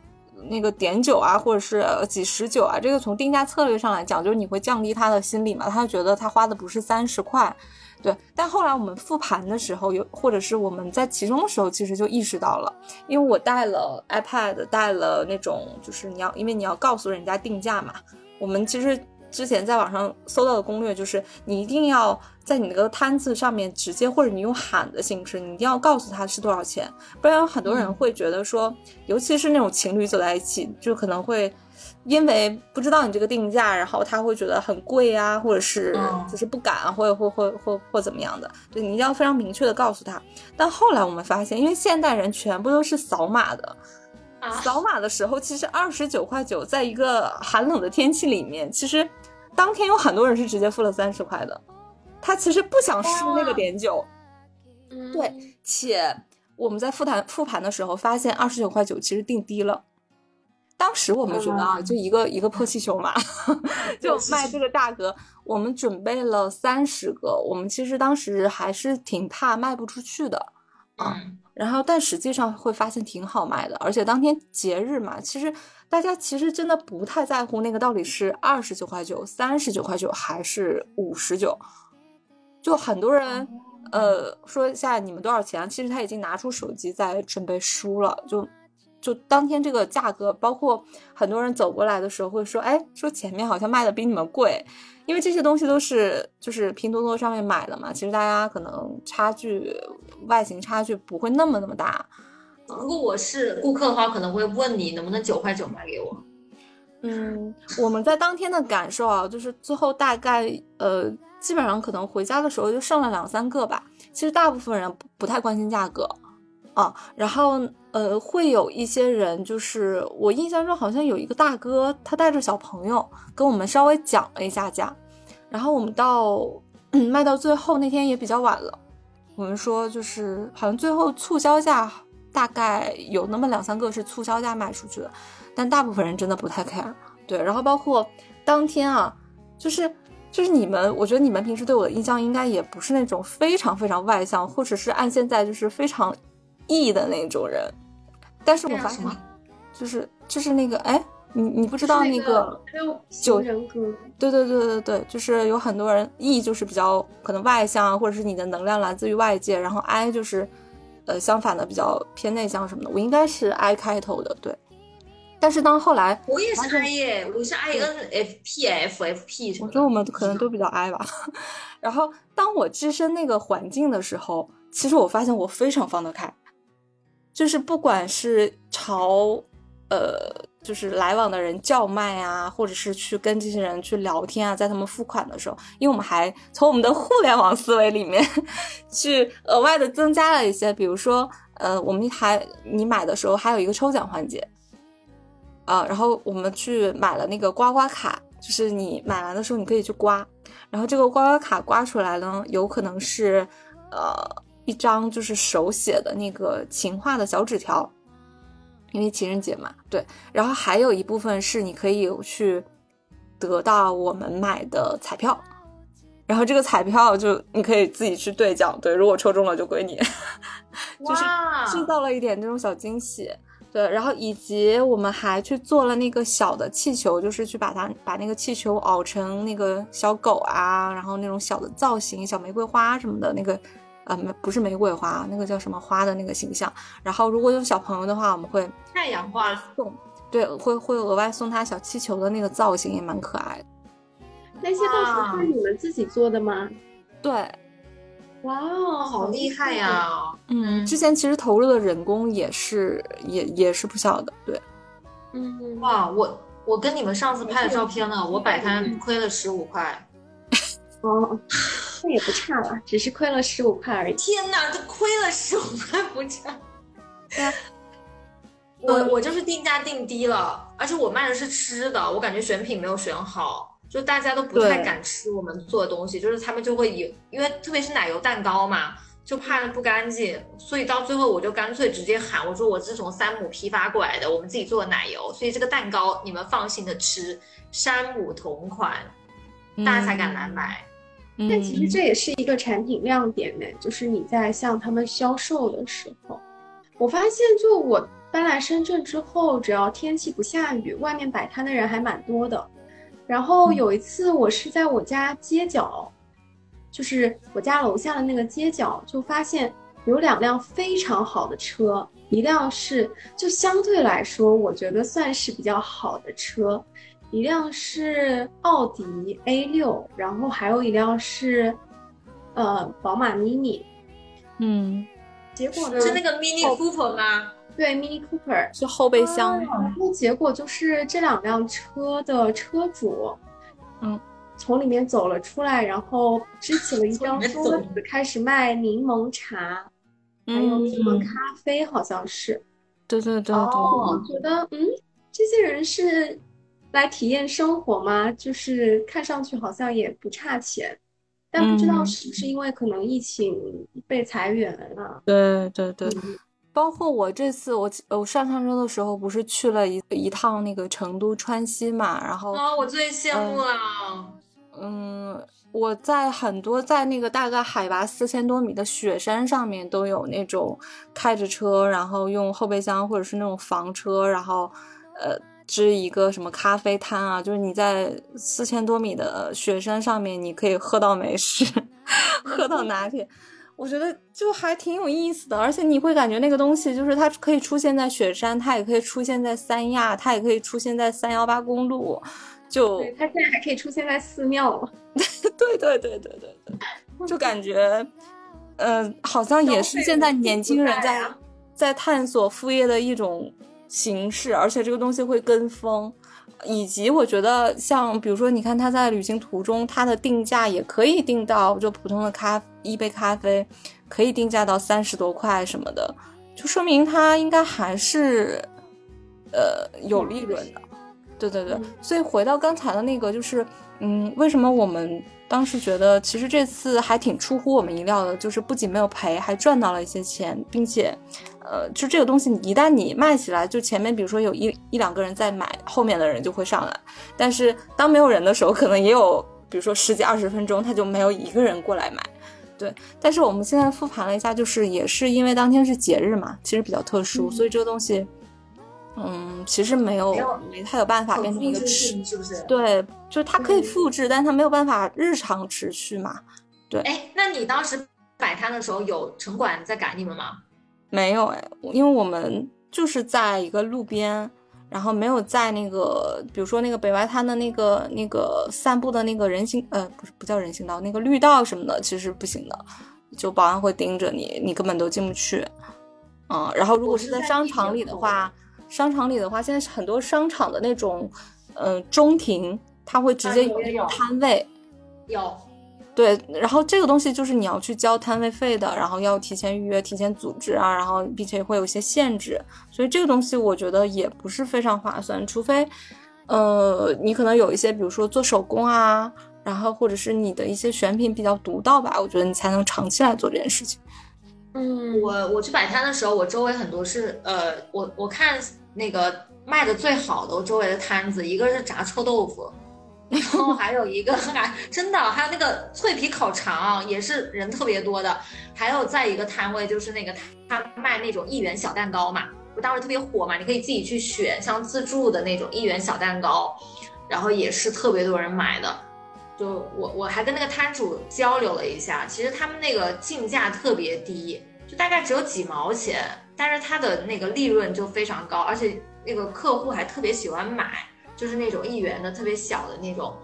那个点九啊，或者是几十九啊，这个从定价策略上来讲，就是你会降低他的心理嘛，他觉得他花的不是三十块。对，但后来我们复盘的时候，有或者是我们在其中的时候，其实就意识到了，因为我带了 iPad，带了那种就是你要，因为你要告诉人家定价嘛。我们其实之前在网上搜到的攻略就是，你一定要在你那个摊子上面直接，或者你用喊的形式，你一定要告诉他是多少钱，不然有很多人会觉得说，尤其是那种情侣走在一起，就可能会。因为不知道你这个定价，然后他会觉得很贵啊，或者是就是不敢，或者或或或或怎么样的，对你一定要非常明确的告诉他。但后来我们发现，因为现代人全部都是扫码的，扫码的时候，其实二十九块九，在一个寒冷的天气里面，其实当天有很多人是直接付了三十块的，他其实不想输那个点九，对，且我们在复盘复盘的时候发现，二十九块九其实定低了。当时我们觉得啊，就一个一个破气球嘛，就卖这个价格。我们准备了三十个，我们其实当时还是挺怕卖不出去的啊。然后，但实际上会发现挺好卖的，而且当天节日嘛，其实大家其实真的不太在乎那个到底是二十九块九、三十九块九还是五十九。就很多人呃说一下你们多少钱，其实他已经拿出手机在准备输了，就。就当天这个价格，包括很多人走过来的时候会说，哎，说前面好像卖的比你们贵，因为这些东西都是就是拼多多上面买的嘛。其实大家可能差距外形差距不会那么那么大。如果我是顾客的话，可能会问你能不能九块九卖给我。嗯，我们在当天的感受啊，就是最后大概呃，基本上可能回家的时候就剩了两三个吧。其实大部分人不不太关心价格。啊，然后呃，会有一些人，就是我印象中好像有一个大哥，他带着小朋友跟我们稍微讲了一下价，然后我们到卖到最后那天也比较晚了，我们说就是好像最后促销价大概有那么两三个是促销价卖出去的，但大部分人真的不太 care。对，然后包括当天啊，就是就是你们，我觉得你们平时对我的印象应该也不是那种非常非常外向，或者是按现在就是非常。E 的那种人，但是我发现，就是就是那个，哎，你你不知道那个九人格，对对对对对，就是有很多人 E 就是比较可能外向啊，或者是你的能量来自于外界，然后 I 就是呃相反的比较偏内向什么的。我应该是 I 开头的，对，但是当后来我也是 I 耶，我是 I N F P F F P 什么的。我觉得我们可能都比较 I 吧。然后当我置身那个环境的时候，其实我发现我非常放得开，就是不管是朝呃就是来往的人叫卖啊，或者是去跟这些人去聊天啊，在他们付款的时候，因为我们还从我们的互联网思维里面 去额外的增加了一些，比如说呃，我们还你买的时候还有一个抽奖环节。啊，然后我们去买了那个刮刮卡，就是你买完的时候你可以去刮，然后这个刮刮卡刮出来呢，有可能是呃一张就是手写的那个情话的小纸条，因为情人节嘛，对，然后还有一部分是你可以去得到我们买的彩票，然后这个彩票就你可以自己去兑奖，对，如果抽中了就归你，就是制造了一点这种小惊喜。对，然后以及我们还去做了那个小的气球，就是去把它把那个气球熬成那个小狗啊，然后那种小的造型，小玫瑰花什么的那个，呃，不是玫瑰花，那个叫什么花的那个形象。然后如果有小朋友的话，我们会太阳花送，对，会会额外送他小气球的那个造型也蛮可爱的。那些造型是你们自己做的吗？对。哇哦，好厉害呀！嗯，之前其实投入的人工也是也也是不小的，对。嗯，哇，我我跟你们上次拍的照片呢，我摆摊亏了十五块。哦，那也不差了，只是亏了十五块而已。天哪，这亏了十五块不差。我我就是定价定低了，而且我卖的是吃的，我感觉选品没有选好。就大家都不太敢吃我们做的东西，就是他们就会以，因为特别是奶油蛋糕嘛，就怕它不干净，所以到最后我就干脆直接喊我说我是从山姆批发过来的，我们自己做的奶油，所以这个蛋糕你们放心的吃，山姆同款，大家才敢来买。但其实这也是一个产品亮点呢，就是你在向他们销售的时候，我发现就我搬来深圳之后，只要天气不下雨，外面摆摊的人还蛮多的。然后有一次，我是在我家街角，就是我家楼下的那个街角，就发现有两辆非常好的车，一辆是就相对来说，我觉得算是比较好的车，一辆是奥迪 A 六，然后还有一辆是，呃，宝马 Mini，嗯，结果呢是那个 Mini Cooper 吗？对，Mini Cooper 是后备箱。然后结果就是这两辆车的车主，嗯，从里面走了出来，然后支起了一张桌子，开始卖柠檬茶，还有什么咖啡，好像是。对对对对。我觉得，嗯，这些人是来体验生活吗？就是看上去好像也不差钱，但不知道是不是因为可能疫情被裁员了。对对对。包括我这次，我我上上周的时候不是去了一一趟那个成都川西嘛，然后啊，我最羡慕了。嗯，我在很多在那个大概海拔四千多米的雪山上面都有那种开着车，然后用后备箱或者是那种房车，然后呃支一个什么咖啡摊啊，就是你在四千多米的雪山上面，你可以喝到美食，喝到拿铁。我觉得就还挺有意思的，而且你会感觉那个东西就是它可以出现在雪山，它也可以出现在三亚，它也可以出现在三幺八公路，就它现在还可以出现在寺庙 了。对对对对对对，就感觉，嗯，好像也是现在年轻人在在探索副业的一种形式，而且这个东西会跟风。以及我觉得，像比如说，你看他在旅行途中，他的定价也可以定到，就普通的咖一杯咖啡，可以定价到三十多块什么的，就说明他应该还是，呃，有利润的。对对对，所以回到刚才的那个，就是，嗯，为什么我们当时觉得其实这次还挺出乎我们意料的，就是不仅没有赔，还赚到了一些钱，并且。呃，就这个东西，一旦你卖起来，就前面比如说有一一两个人在买，后面的人就会上来。但是当没有人的时候，可能也有，比如说十几二十分钟，他就没有一个人过来买。对，但是我们现在复盘了一下，就是也是因为当天是节日嘛，其实比较特殊，所以这个东西，嗯，其实没有没太有办法变成一个持，是不是？对，就是它可以复制，但它没有办法日常持续嘛。对，哎，那你当时摆摊的时候有城管在赶你们吗？没有哎，因为我们就是在一个路边，然后没有在那个，比如说那个北外滩的那个那个散步的那个人行，呃，不是不叫人行道，那个绿道什么的，其实不行的，就保安会盯着你，你根本都进不去。嗯，然后如果是在商场里的话，商场里的话，现在是很多商场的那种，嗯，中庭，它会直接有摊位，有。对，然后这个东西就是你要去交摊位费的，然后要提前预约、提前组织啊，然后并且会有一些限制，所以这个东西我觉得也不是非常划算，除非，呃，你可能有一些，比如说做手工啊，然后或者是你的一些选品比较独到吧，我觉得你才能长期来做这件事情。嗯，我我去摆摊的时候，我周围很多是，呃，我我看那个卖的最好的，我周围的摊子，一个是炸臭豆腐。然后还有一个，还真的还有那个脆皮烤肠，也是人特别多的。还有在一个摊位，就是那个他卖那种一元小蛋糕嘛，不当时特别火嘛，你可以自己去选，像自助的那种一元小蛋糕，然后也是特别多人买的。就我我还跟那个摊主交流了一下，其实他们那个进价特别低，大概只有几毛钱，但是他的那个利润就非常高，而且那个客户还特别喜欢买。就是那种一元的特别小的那种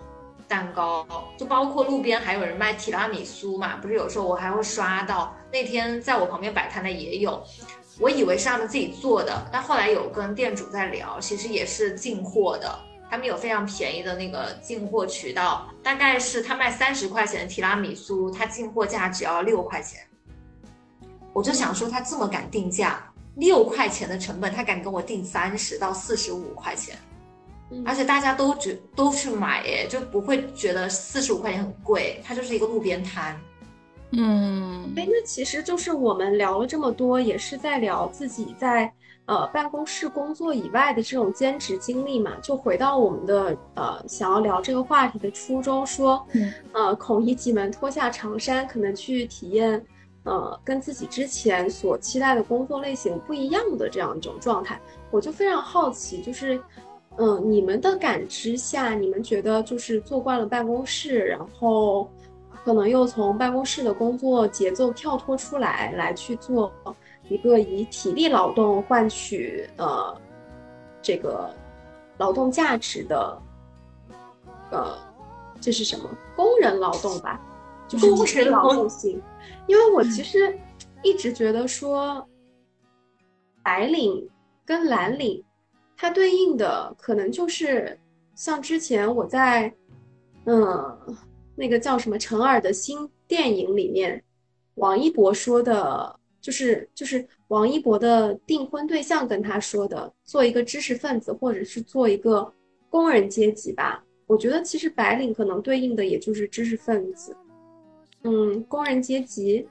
蛋糕，就包括路边还有人卖提拉米苏嘛，不是有时候我还会刷到。那天在我旁边摆摊的也有，我以为是他们自己做的，但后来有跟店主在聊，其实也是进货的。他们有非常便宜的那个进货渠道，大概是他卖三十块钱的提拉米苏，他进货价只要六块钱。我就想说，他这么敢定价，六块钱的成本，他敢跟我定三十到四十五块钱。而且大家都觉都去买，哎，就不会觉得四十五块钱很贵，它就是一个路边摊。嗯，哎，那其实就是我们聊了这么多，也是在聊自己在呃办公室工作以外的这种兼职经历嘛。就回到我们的呃想要聊这个话题的初衷，说，呃，孔乙己们脱下长衫，可能去体验，呃，跟自己之前所期待的工作类型不一样的这样一种状态。我就非常好奇，就是。嗯，你们的感知下，你们觉得就是坐惯了办公室，然后可能又从办公室的工作节奏跳脱出来，来去做一个以体力劳动换取呃这个劳动价值的呃这是什么工人劳动吧？就是工人劳动性。因为我其实一直觉得说白领跟蓝领。它对应的可能就是像之前我在，嗯，那个叫什么陈耳的新电影里面，王一博说的，就是就是王一博的订婚对象跟他说的，做一个知识分子或者是做一个工人阶级吧。我觉得其实白领可能对应的也就是知识分子，嗯，工人阶级。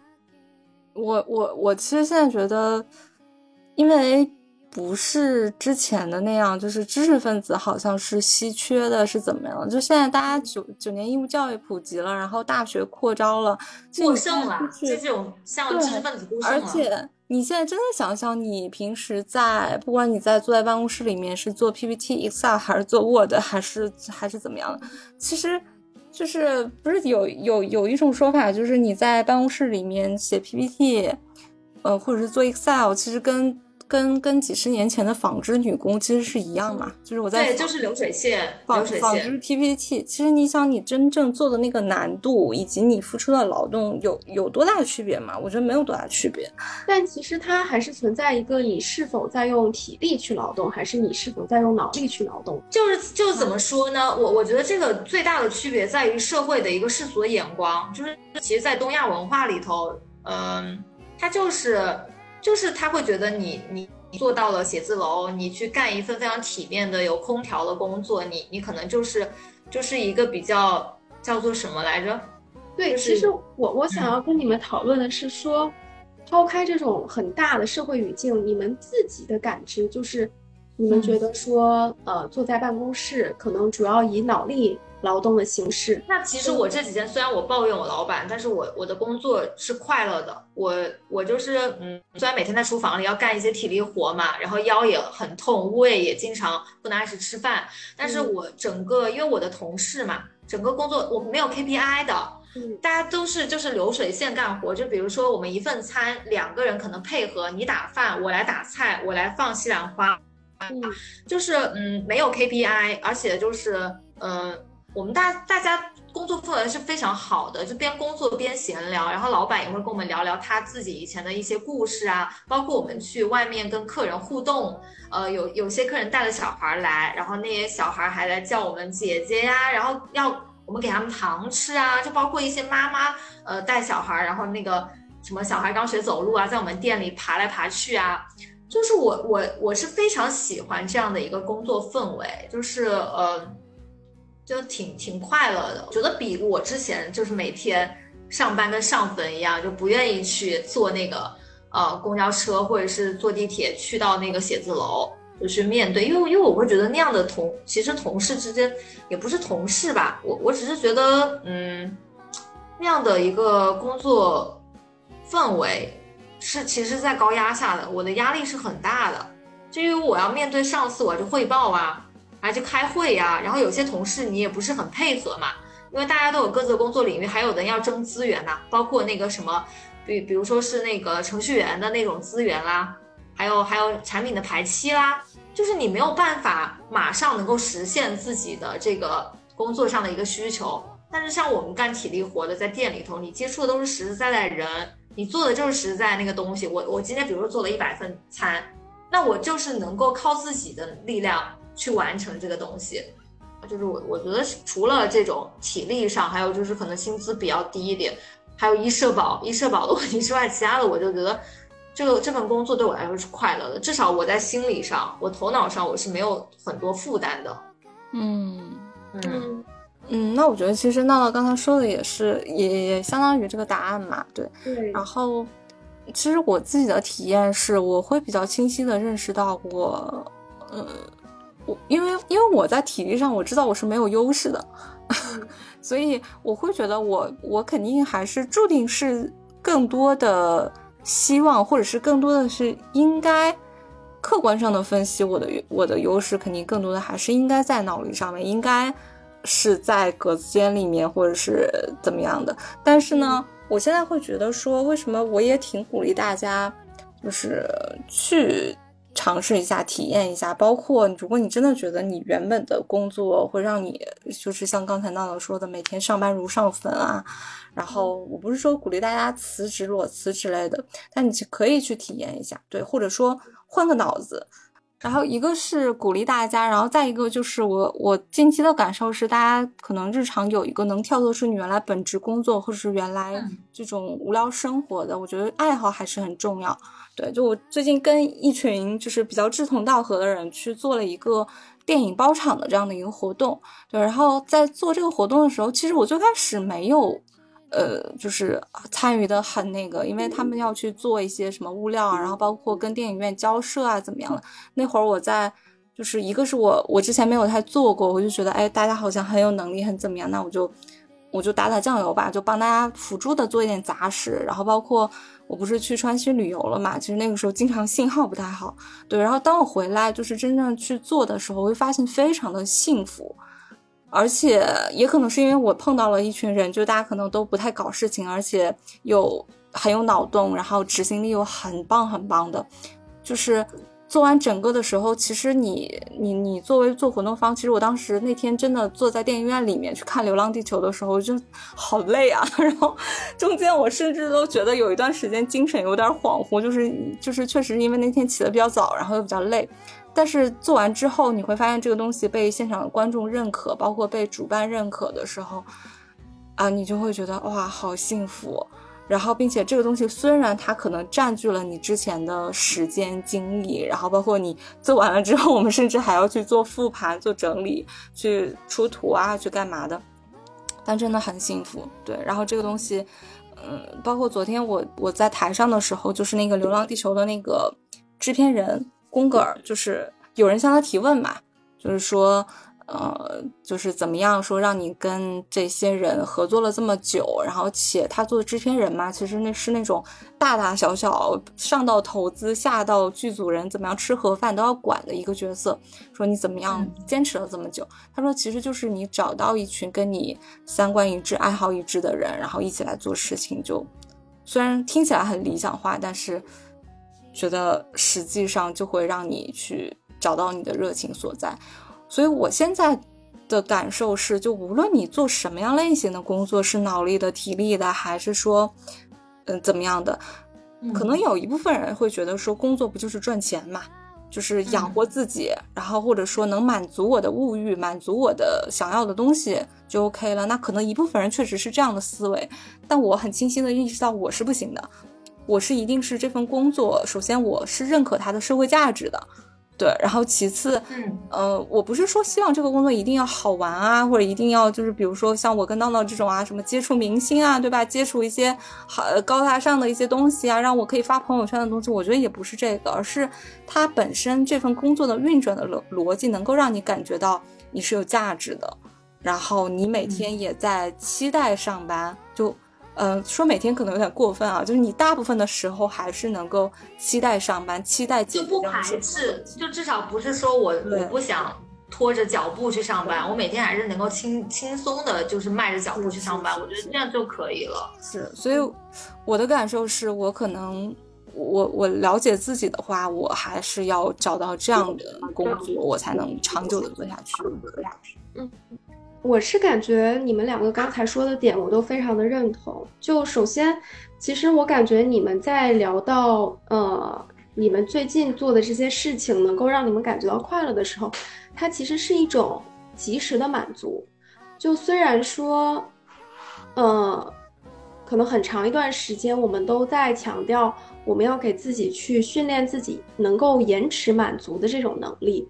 我我我其实现在觉得，因为。不是之前的那样，就是知识分子好像是稀缺的，是怎么样？就现在大家九九年义务教育普及了，然后大学扩招了，过剩了，就这种像知识分子过剩了。而且你现在真的想想，你平时在不管你在坐在办公室里面是做 PPT、Excel 还是做 Word 还是还是怎么样的，其实就是不是有有有一种说法，就是你在办公室里面写 PPT，呃，或者是做 Excel，其实跟跟跟几十年前的纺织女工其实是一样嘛，就是我在对，就是流水线，纺纺织 PPT。其实你想，你真正做的那个难度以及你付出的劳动有有多大的区别吗？我觉得没有多大区别。但其实它还是存在一个你是否在用体力去劳动，还是你是否在用脑力去劳动。就是就怎么说呢？我我觉得这个最大的区别在于社会的一个世俗的眼光，就是其实，在东亚文化里头，嗯，它就是。就是他会觉得你你做到了写字楼，你去干一份非常体面的有空调的工作，你你可能就是就是一个比较叫做什么来着？对，其实我我想要跟你们讨论的是说，抛开这种很大的社会语境，你们自己的感知就是，你们觉得说，呃，坐在办公室可能主要以脑力。劳动的形式。那其实我这几天虽然我抱怨我老板，但是我我的工作是快乐的。我我就是嗯，虽然每天在厨房里要干一些体力活嘛，然后腰也很痛，胃也经常不能按时吃饭，但是我整个因为我的同事嘛，整个工作我没有 KPI 的，大家都是就是流水线干活。就比如说我们一份餐，两个人可能配合，你打饭，我来打菜，我来放西兰花。嗯，就是嗯没有 KPI，而且就是呃我们大大家工作氛围是非常好的，就边工作边闲聊，然后老板也会跟我们聊聊他自己以前的一些故事啊，包括我们去外面跟客人互动，呃有有些客人带了小孩来，然后那些小孩还来叫我们姐姐呀，然后要我们给他们糖吃啊，就包括一些妈妈呃带小孩，然后那个。什么小孩刚学走路啊，在我们店里爬来爬去啊，就是我我我是非常喜欢这样的一个工作氛围，就是呃，就挺挺快乐的，觉得比我之前就是每天上班跟上坟一样，就不愿意去坐那个呃公交车或者是坐地铁去到那个写字楼，就去面对，因为因为我会觉得那样的同其实同事之间也不是同事吧，我我只是觉得嗯那样的一个工作。氛围是其实，在高压下的，我的压力是很大的。就因为我要面对上司，我要去汇报啊，还去开会呀。然后有些同事你也不是很配合嘛，因为大家都有各自的工作领域，还有的要争资源呐，包括那个什么，比比如说是那个程序员的那种资源啦，还有还有产品的排期啦，就是你没有办法马上能够实现自己的这个工作上的一个需求。但是像我们干体力活的，在店里头，你接触的都是实实在在人。你做的就是实在那个东西，我我今天比如说做了一百份餐，那我就是能够靠自己的力量去完成这个东西，就是我我觉得除了这种体力上，还有就是可能薪资比较低一点，还有医社保医社保的问题之外，其他的我就觉得这个这份工作对我来说是快乐的，至少我在心理上，我头脑上我是没有很多负担的。嗯嗯。嗯，那我觉得其实闹闹刚才说的也是，也也相当于这个答案嘛，对。对。然后，其实我自己的体验是，我会比较清晰的认识到我，呃，我因为因为我在体力上我知道我是没有优势的，所以我会觉得我我肯定还是注定是更多的希望，或者是更多的是应该客观上的分析我的我的优势，肯定更多的还是应该在脑力上面应该。是在格子间里面，或者是怎么样的？但是呢，我现在会觉得说，为什么我也挺鼓励大家，就是去尝试一下、体验一下。包括如果你真的觉得你原本的工作会让你，就是像刚才闹闹说的，每天上班如上坟啊。然后我不是说鼓励大家辞职裸辞之类的，但你可以去体验一下，对，或者说换个脑子。然后一个是鼓励大家，然后再一个就是我我近期的感受是，大家可能日常有一个能跳脱出你原来本职工作或者是原来这种无聊生活的，我觉得爱好还是很重要。对，就我最近跟一群就是比较志同道合的人去做了一个电影包场的这样的一个活动。对，然后在做这个活动的时候，其实我最开始没有。呃，就是参与的很那个，因为他们要去做一些什么物料啊，然后包括跟电影院交涉啊，怎么样的？那会儿我在，就是一个是我我之前没有太做过，我就觉得哎，大家好像很有能力，很怎么样？那我就我就打打酱油吧，就帮大家辅助的做一点杂事。然后包括我不是去川西旅游了嘛，其实那个时候经常信号不太好，对。然后当我回来就是真正去做的时候，会发现非常的幸福。而且也可能是因为我碰到了一群人，就大家可能都不太搞事情，而且有很有脑洞，然后执行力又很棒很棒的。就是做完整个的时候，其实你你你作为做活动方，其实我当时那天真的坐在电影院里面去看《流浪地球》的时候，就好累啊。然后中间我甚至都觉得有一段时间精神有点恍惚，就是就是确实因为那天起的比较早，然后又比较累。但是做完之后，你会发现这个东西被现场观众认可，包括被主办认可的时候，啊，你就会觉得哇，好幸福。然后，并且这个东西虽然它可能占据了你之前的时间精力，然后包括你做完了之后，我们甚至还要去做复盘、做整理、去出图啊，去干嘛的，但真的很幸福。对，然后这个东西，嗯，包括昨天我我在台上的时候，就是那个《流浪地球》的那个制片人。宫格尔就是有人向他提问嘛，就是说，呃，就是怎么样说让你跟这些人合作了这么久，然后且他做的制片人嘛，其实那是那种大大小小上到投资下到剧组人怎么样吃盒饭都要管的一个角色。说你怎么样坚持了这么久？他说其实就是你找到一群跟你三观一致、爱好一致的人，然后一起来做事情。就虽然听起来很理想化，但是。觉得实际上就会让你去找找到你的热情所在。所以我现在的感受是，就无论你做什么样类型的工作，是脑力的、体力的，还是说，嗯，怎么样的，可能有一部分人会觉得说，工作不就是赚钱嘛？就是养活自己，然后或者说能满足我的物欲，满足我的想要的东西就 OK 了。那可能一部分人确实是这样的思维，但我很清晰的意识到我是不行的，我是一定是这份工作，首先我是认可它的社会价值的。对，然后其次，嗯，呃，我不是说希望这个工作一定要好玩啊，或者一定要就是比如说像我跟闹闹这种啊，什么接触明星啊，对吧？接触一些好高大上的一些东西啊，让我可以发朋友圈的东西，我觉得也不是这个，而是它本身这份工作的运转的逻逻辑能够让你感觉到你是有价值的，然后你每天也在期待上班，就。嗯，说每天可能有点过分啊，就是你大部分的时候还是能够期待上班，期待就不排斥，就至少不是说我我不想拖着脚步去上班，我每天还是能够轻轻松的，就是迈着脚步去上班，我觉得这样就可以了。是，所以我的感受是我可能我我了解自己的话，我还是要找到这样的工作，我才能长久的做下去。嗯。我是感觉你们两个刚才说的点，我都非常的认同。就首先，其实我感觉你们在聊到呃，你们最近做的这些事情能够让你们感觉到快乐的时候，它其实是一种及时的满足。就虽然说，呃，可能很长一段时间我们都在强调我们要给自己去训练自己能够延迟满足的这种能力，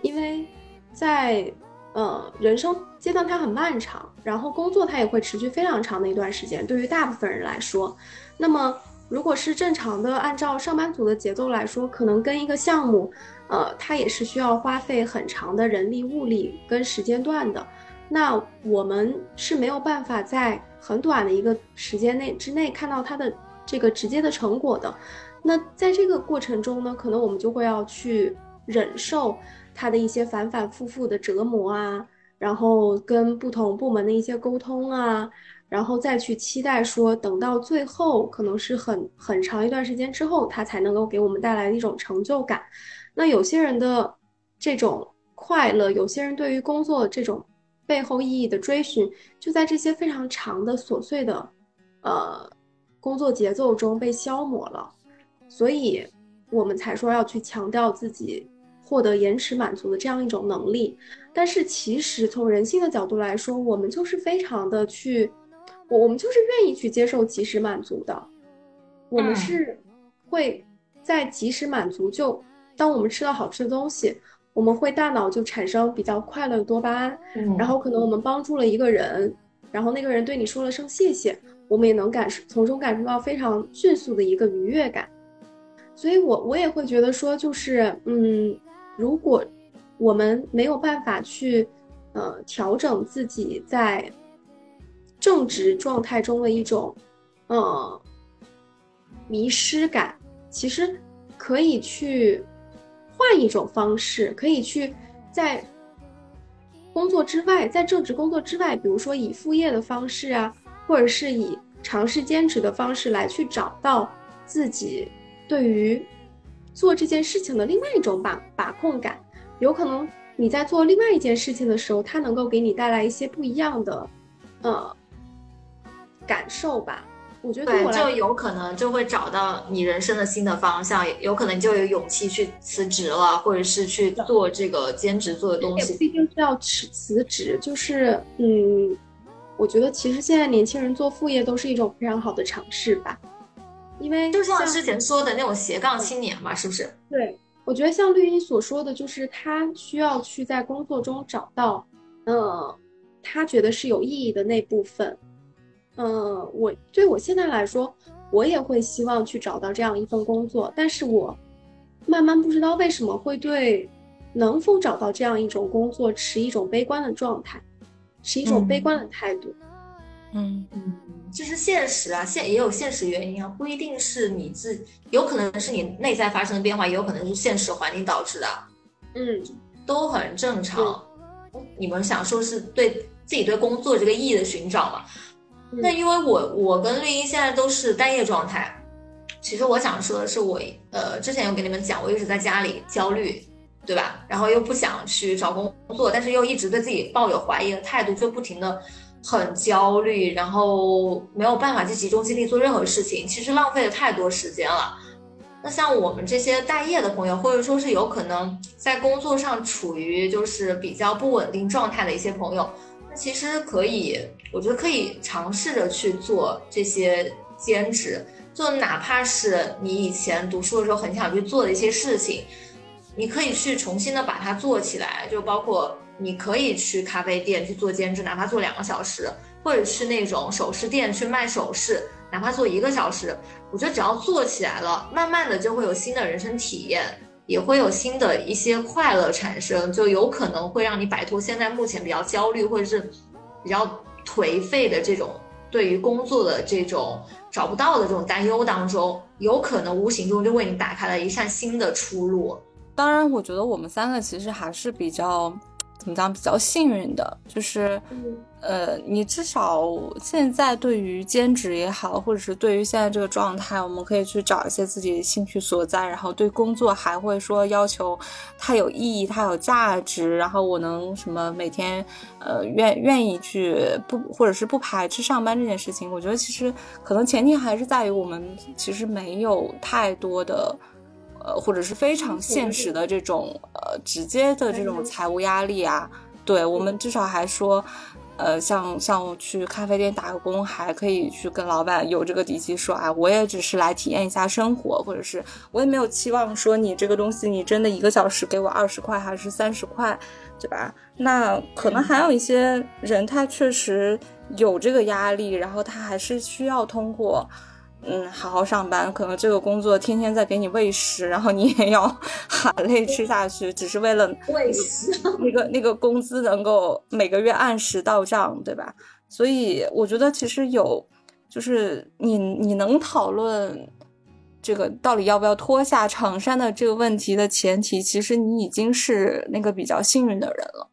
因为在。呃，人生阶段它很漫长，然后工作它也会持续非常长的一段时间。对于大部分人来说，那么如果是正常的按照上班族的节奏来说，可能跟一个项目，呃，它也是需要花费很长的人力、物力跟时间段的。那我们是没有办法在很短的一个时间内之内看到它的这个直接的成果的。那在这个过程中呢，可能我们就会要去忍受。他的一些反反复复的折磨啊，然后跟不同部门的一些沟通啊，然后再去期待说，等到最后可能是很很长一段时间之后，他才能够给我们带来一种成就感。那有些人的这种快乐，有些人对于工作这种背后意义的追寻，就在这些非常长的琐碎的，呃，工作节奏中被消磨了。所以，我们才说要去强调自己。获得延迟满足的这样一种能力，但是其实从人性的角度来说，我们就是非常的去，我我们就是愿意去接受及时满足的，我们是会在及时满足，就当我们吃到好吃的东西，我们会大脑就产生比较快乐的多巴胺，嗯。然后可能我们帮助了一个人，然后那个人对你说了声谢谢，我们也能感受从中感受到非常迅速的一个愉悦感，所以我我也会觉得说就是嗯。如果我们没有办法去，呃，调整自己在正直状态中的一种，呃，迷失感，其实可以去换一种方式，可以去在工作之外，在正职工作之外，比如说以副业的方式啊，或者是以尝试兼职的方式来去找到自己对于。做这件事情的另外一种把把控感，有可能你在做另外一件事情的时候，它能够给你带来一些不一样的，呃，感受吧。我觉得对，就有可能就会找到你人生的新的方向，有可能就有勇气去辞职了，或者是去做这个兼职做的东西。不一定是要辞辞职，就是嗯，我觉得其实现在年轻人做副业都是一种非常好的尝试吧。因为就像之前说的那种斜杠青年嘛，是不是？对，我觉得像绿茵所说的，就是他需要去在工作中找到，呃，他觉得是有意义的那部分。嗯，我对我现在来说，我也会希望去找到这样一份工作，但是我慢慢不知道为什么会对能否找到这样一种工作持一种悲观的状态，持一种悲观的态度。嗯嗯，就是现实啊，现也有现实原因啊，不一定是你自，有可能是你内在发生的变化，也有可能是现实环境导致的，嗯，都很正常。你们想说是对自己对工作这个意义的寻找嘛？那因为我我跟绿茵现在都是待业状态，其实我想说的是，我呃之前有跟你们讲，我一直在家里焦虑，对吧？然后又不想去找工作，但是又一直对自己抱有怀疑的态度，就不停的很焦虑，然后没有办法去集中精力做任何事情，其实浪费了太多时间了。那像我们这些待业的朋友，或者说是有可能在工作上处于就是比较不稳定状态的一些朋友，那其实可以，我觉得可以尝试着去做这些兼职，就哪怕是你以前读书的时候很想去做的一些事情。你可以去重新的把它做起来，就包括你可以去咖啡店去做兼职，哪怕做两个小时，或者去那种首饰店去卖首饰，哪怕做一个小时。我觉得只要做起来了，慢慢的就会有新的人生体验，也会有新的一些快乐产生，就有可能会让你摆脱现在目前比较焦虑或者是比较颓废的这种对于工作的这种找不到的这种担忧当中，有可能无形中就为你打开了一扇新的出路。当然，我觉得我们三个其实还是比较，怎么讲，比较幸运的，就是，呃，你至少现在对于兼职也好，或者是对于现在这个状态，我们可以去找一些自己兴趣所在，然后对工作还会说要求它有意义，它有价值，然后我能什么每天，呃，愿愿意去不，或者是不排斥上班这件事情。我觉得其实可能前提还是在于我们其实没有太多的。呃，或者是非常现实的这种呃直接的这种财务压力啊，对我们至少还说，呃，像像去咖啡店打个工，还可以去跟老板有这个底气说，啊，我也只是来体验一下生活，或者是我也没有期望说你这个东西你真的一个小时给我二十块还是三十块，对吧？那可能还有一些人他确实有这个压力，然后他还是需要通过。嗯，好好上班，可能这个工作天天在给你喂食，然后你也要 含泪吃下去，只是为了喂食那个那个工资能够每个月按时到账，对吧？所以我觉得其实有，就是你你能讨论这个到底要不要脱下长衫的这个问题的前提，其实你已经是那个比较幸运的人了。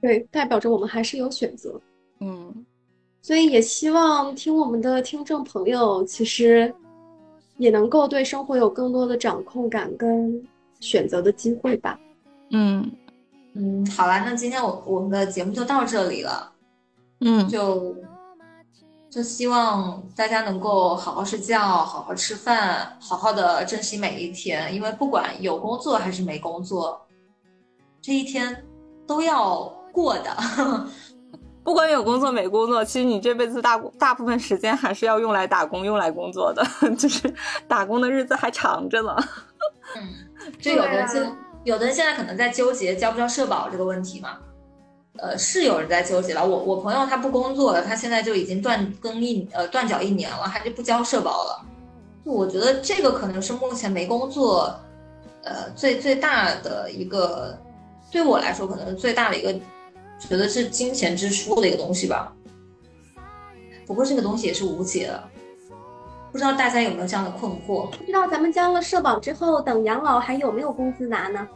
对，代表着我们还是有选择。嗯。所以也希望听我们的听众朋友，其实也能够对生活有更多的掌控感跟选择的机会吧。嗯嗯，好啦，那今天我我们的节目就到这里了。嗯，就就希望大家能够好好睡觉，好好吃饭，好好的珍惜每一天，因为不管有工作还是没工作，这一天都要过的。不管有工作没工作，其实你这辈子大大部分时间还是要用来打工、用来工作的，就是打工的日子还长着呢。嗯，就有的人，有的人现在可能在纠结交不交社保这个问题嘛。呃，是有人在纠结了。我我朋友他不工作了，他现在就已经断更一呃断缴一年了，还是不交社保了。就我觉得这个可能是目前没工作，呃，最最大的一个，对我来说可能最大的一个。觉得是金钱支出的一个东西吧，不过这个东西也是无解的，不知道大家有没有这样的困惑？不知道咱们交了社保之后，等养老还有没有工资拿呢？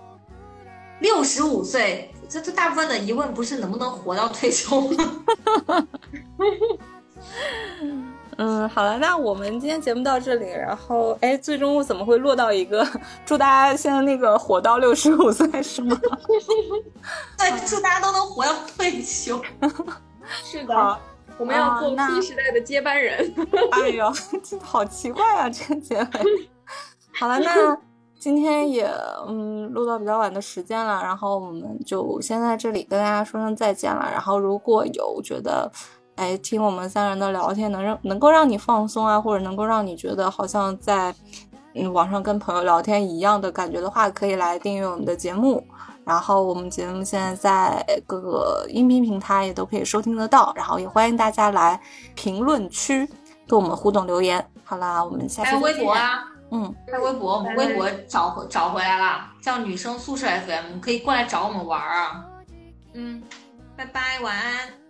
六十五岁，这这大部分的疑问不是能不能活到退休吗？嗯，好了，那我们今天节目到这里，然后哎，最终怎么会落到一个祝大家现在那个活到六十五岁是吗？对，祝大家都能活到退休。是的，我们要做新时代的接班人。哎呦，好奇怪啊，这个结尾。好了，那今天也嗯录到比较晚的时间了，然后我们就先在这里跟大家说声再见了。然后如果有觉得。哎，听我们三人的聊天，能让能够让你放松啊，或者能够让你觉得好像在嗯网上跟朋友聊天一样的感觉的话，可以来订阅我们的节目。然后我们节目现在在各个音频平台也都可以收听得到。然后也欢迎大家来评论区跟我们互动留言。好啦，我们下期还有微博啊，嗯，开微博，我们微博找回找回来了，叫女生宿舍 FM，可以过来找我们玩啊。嗯，拜拜，晚安。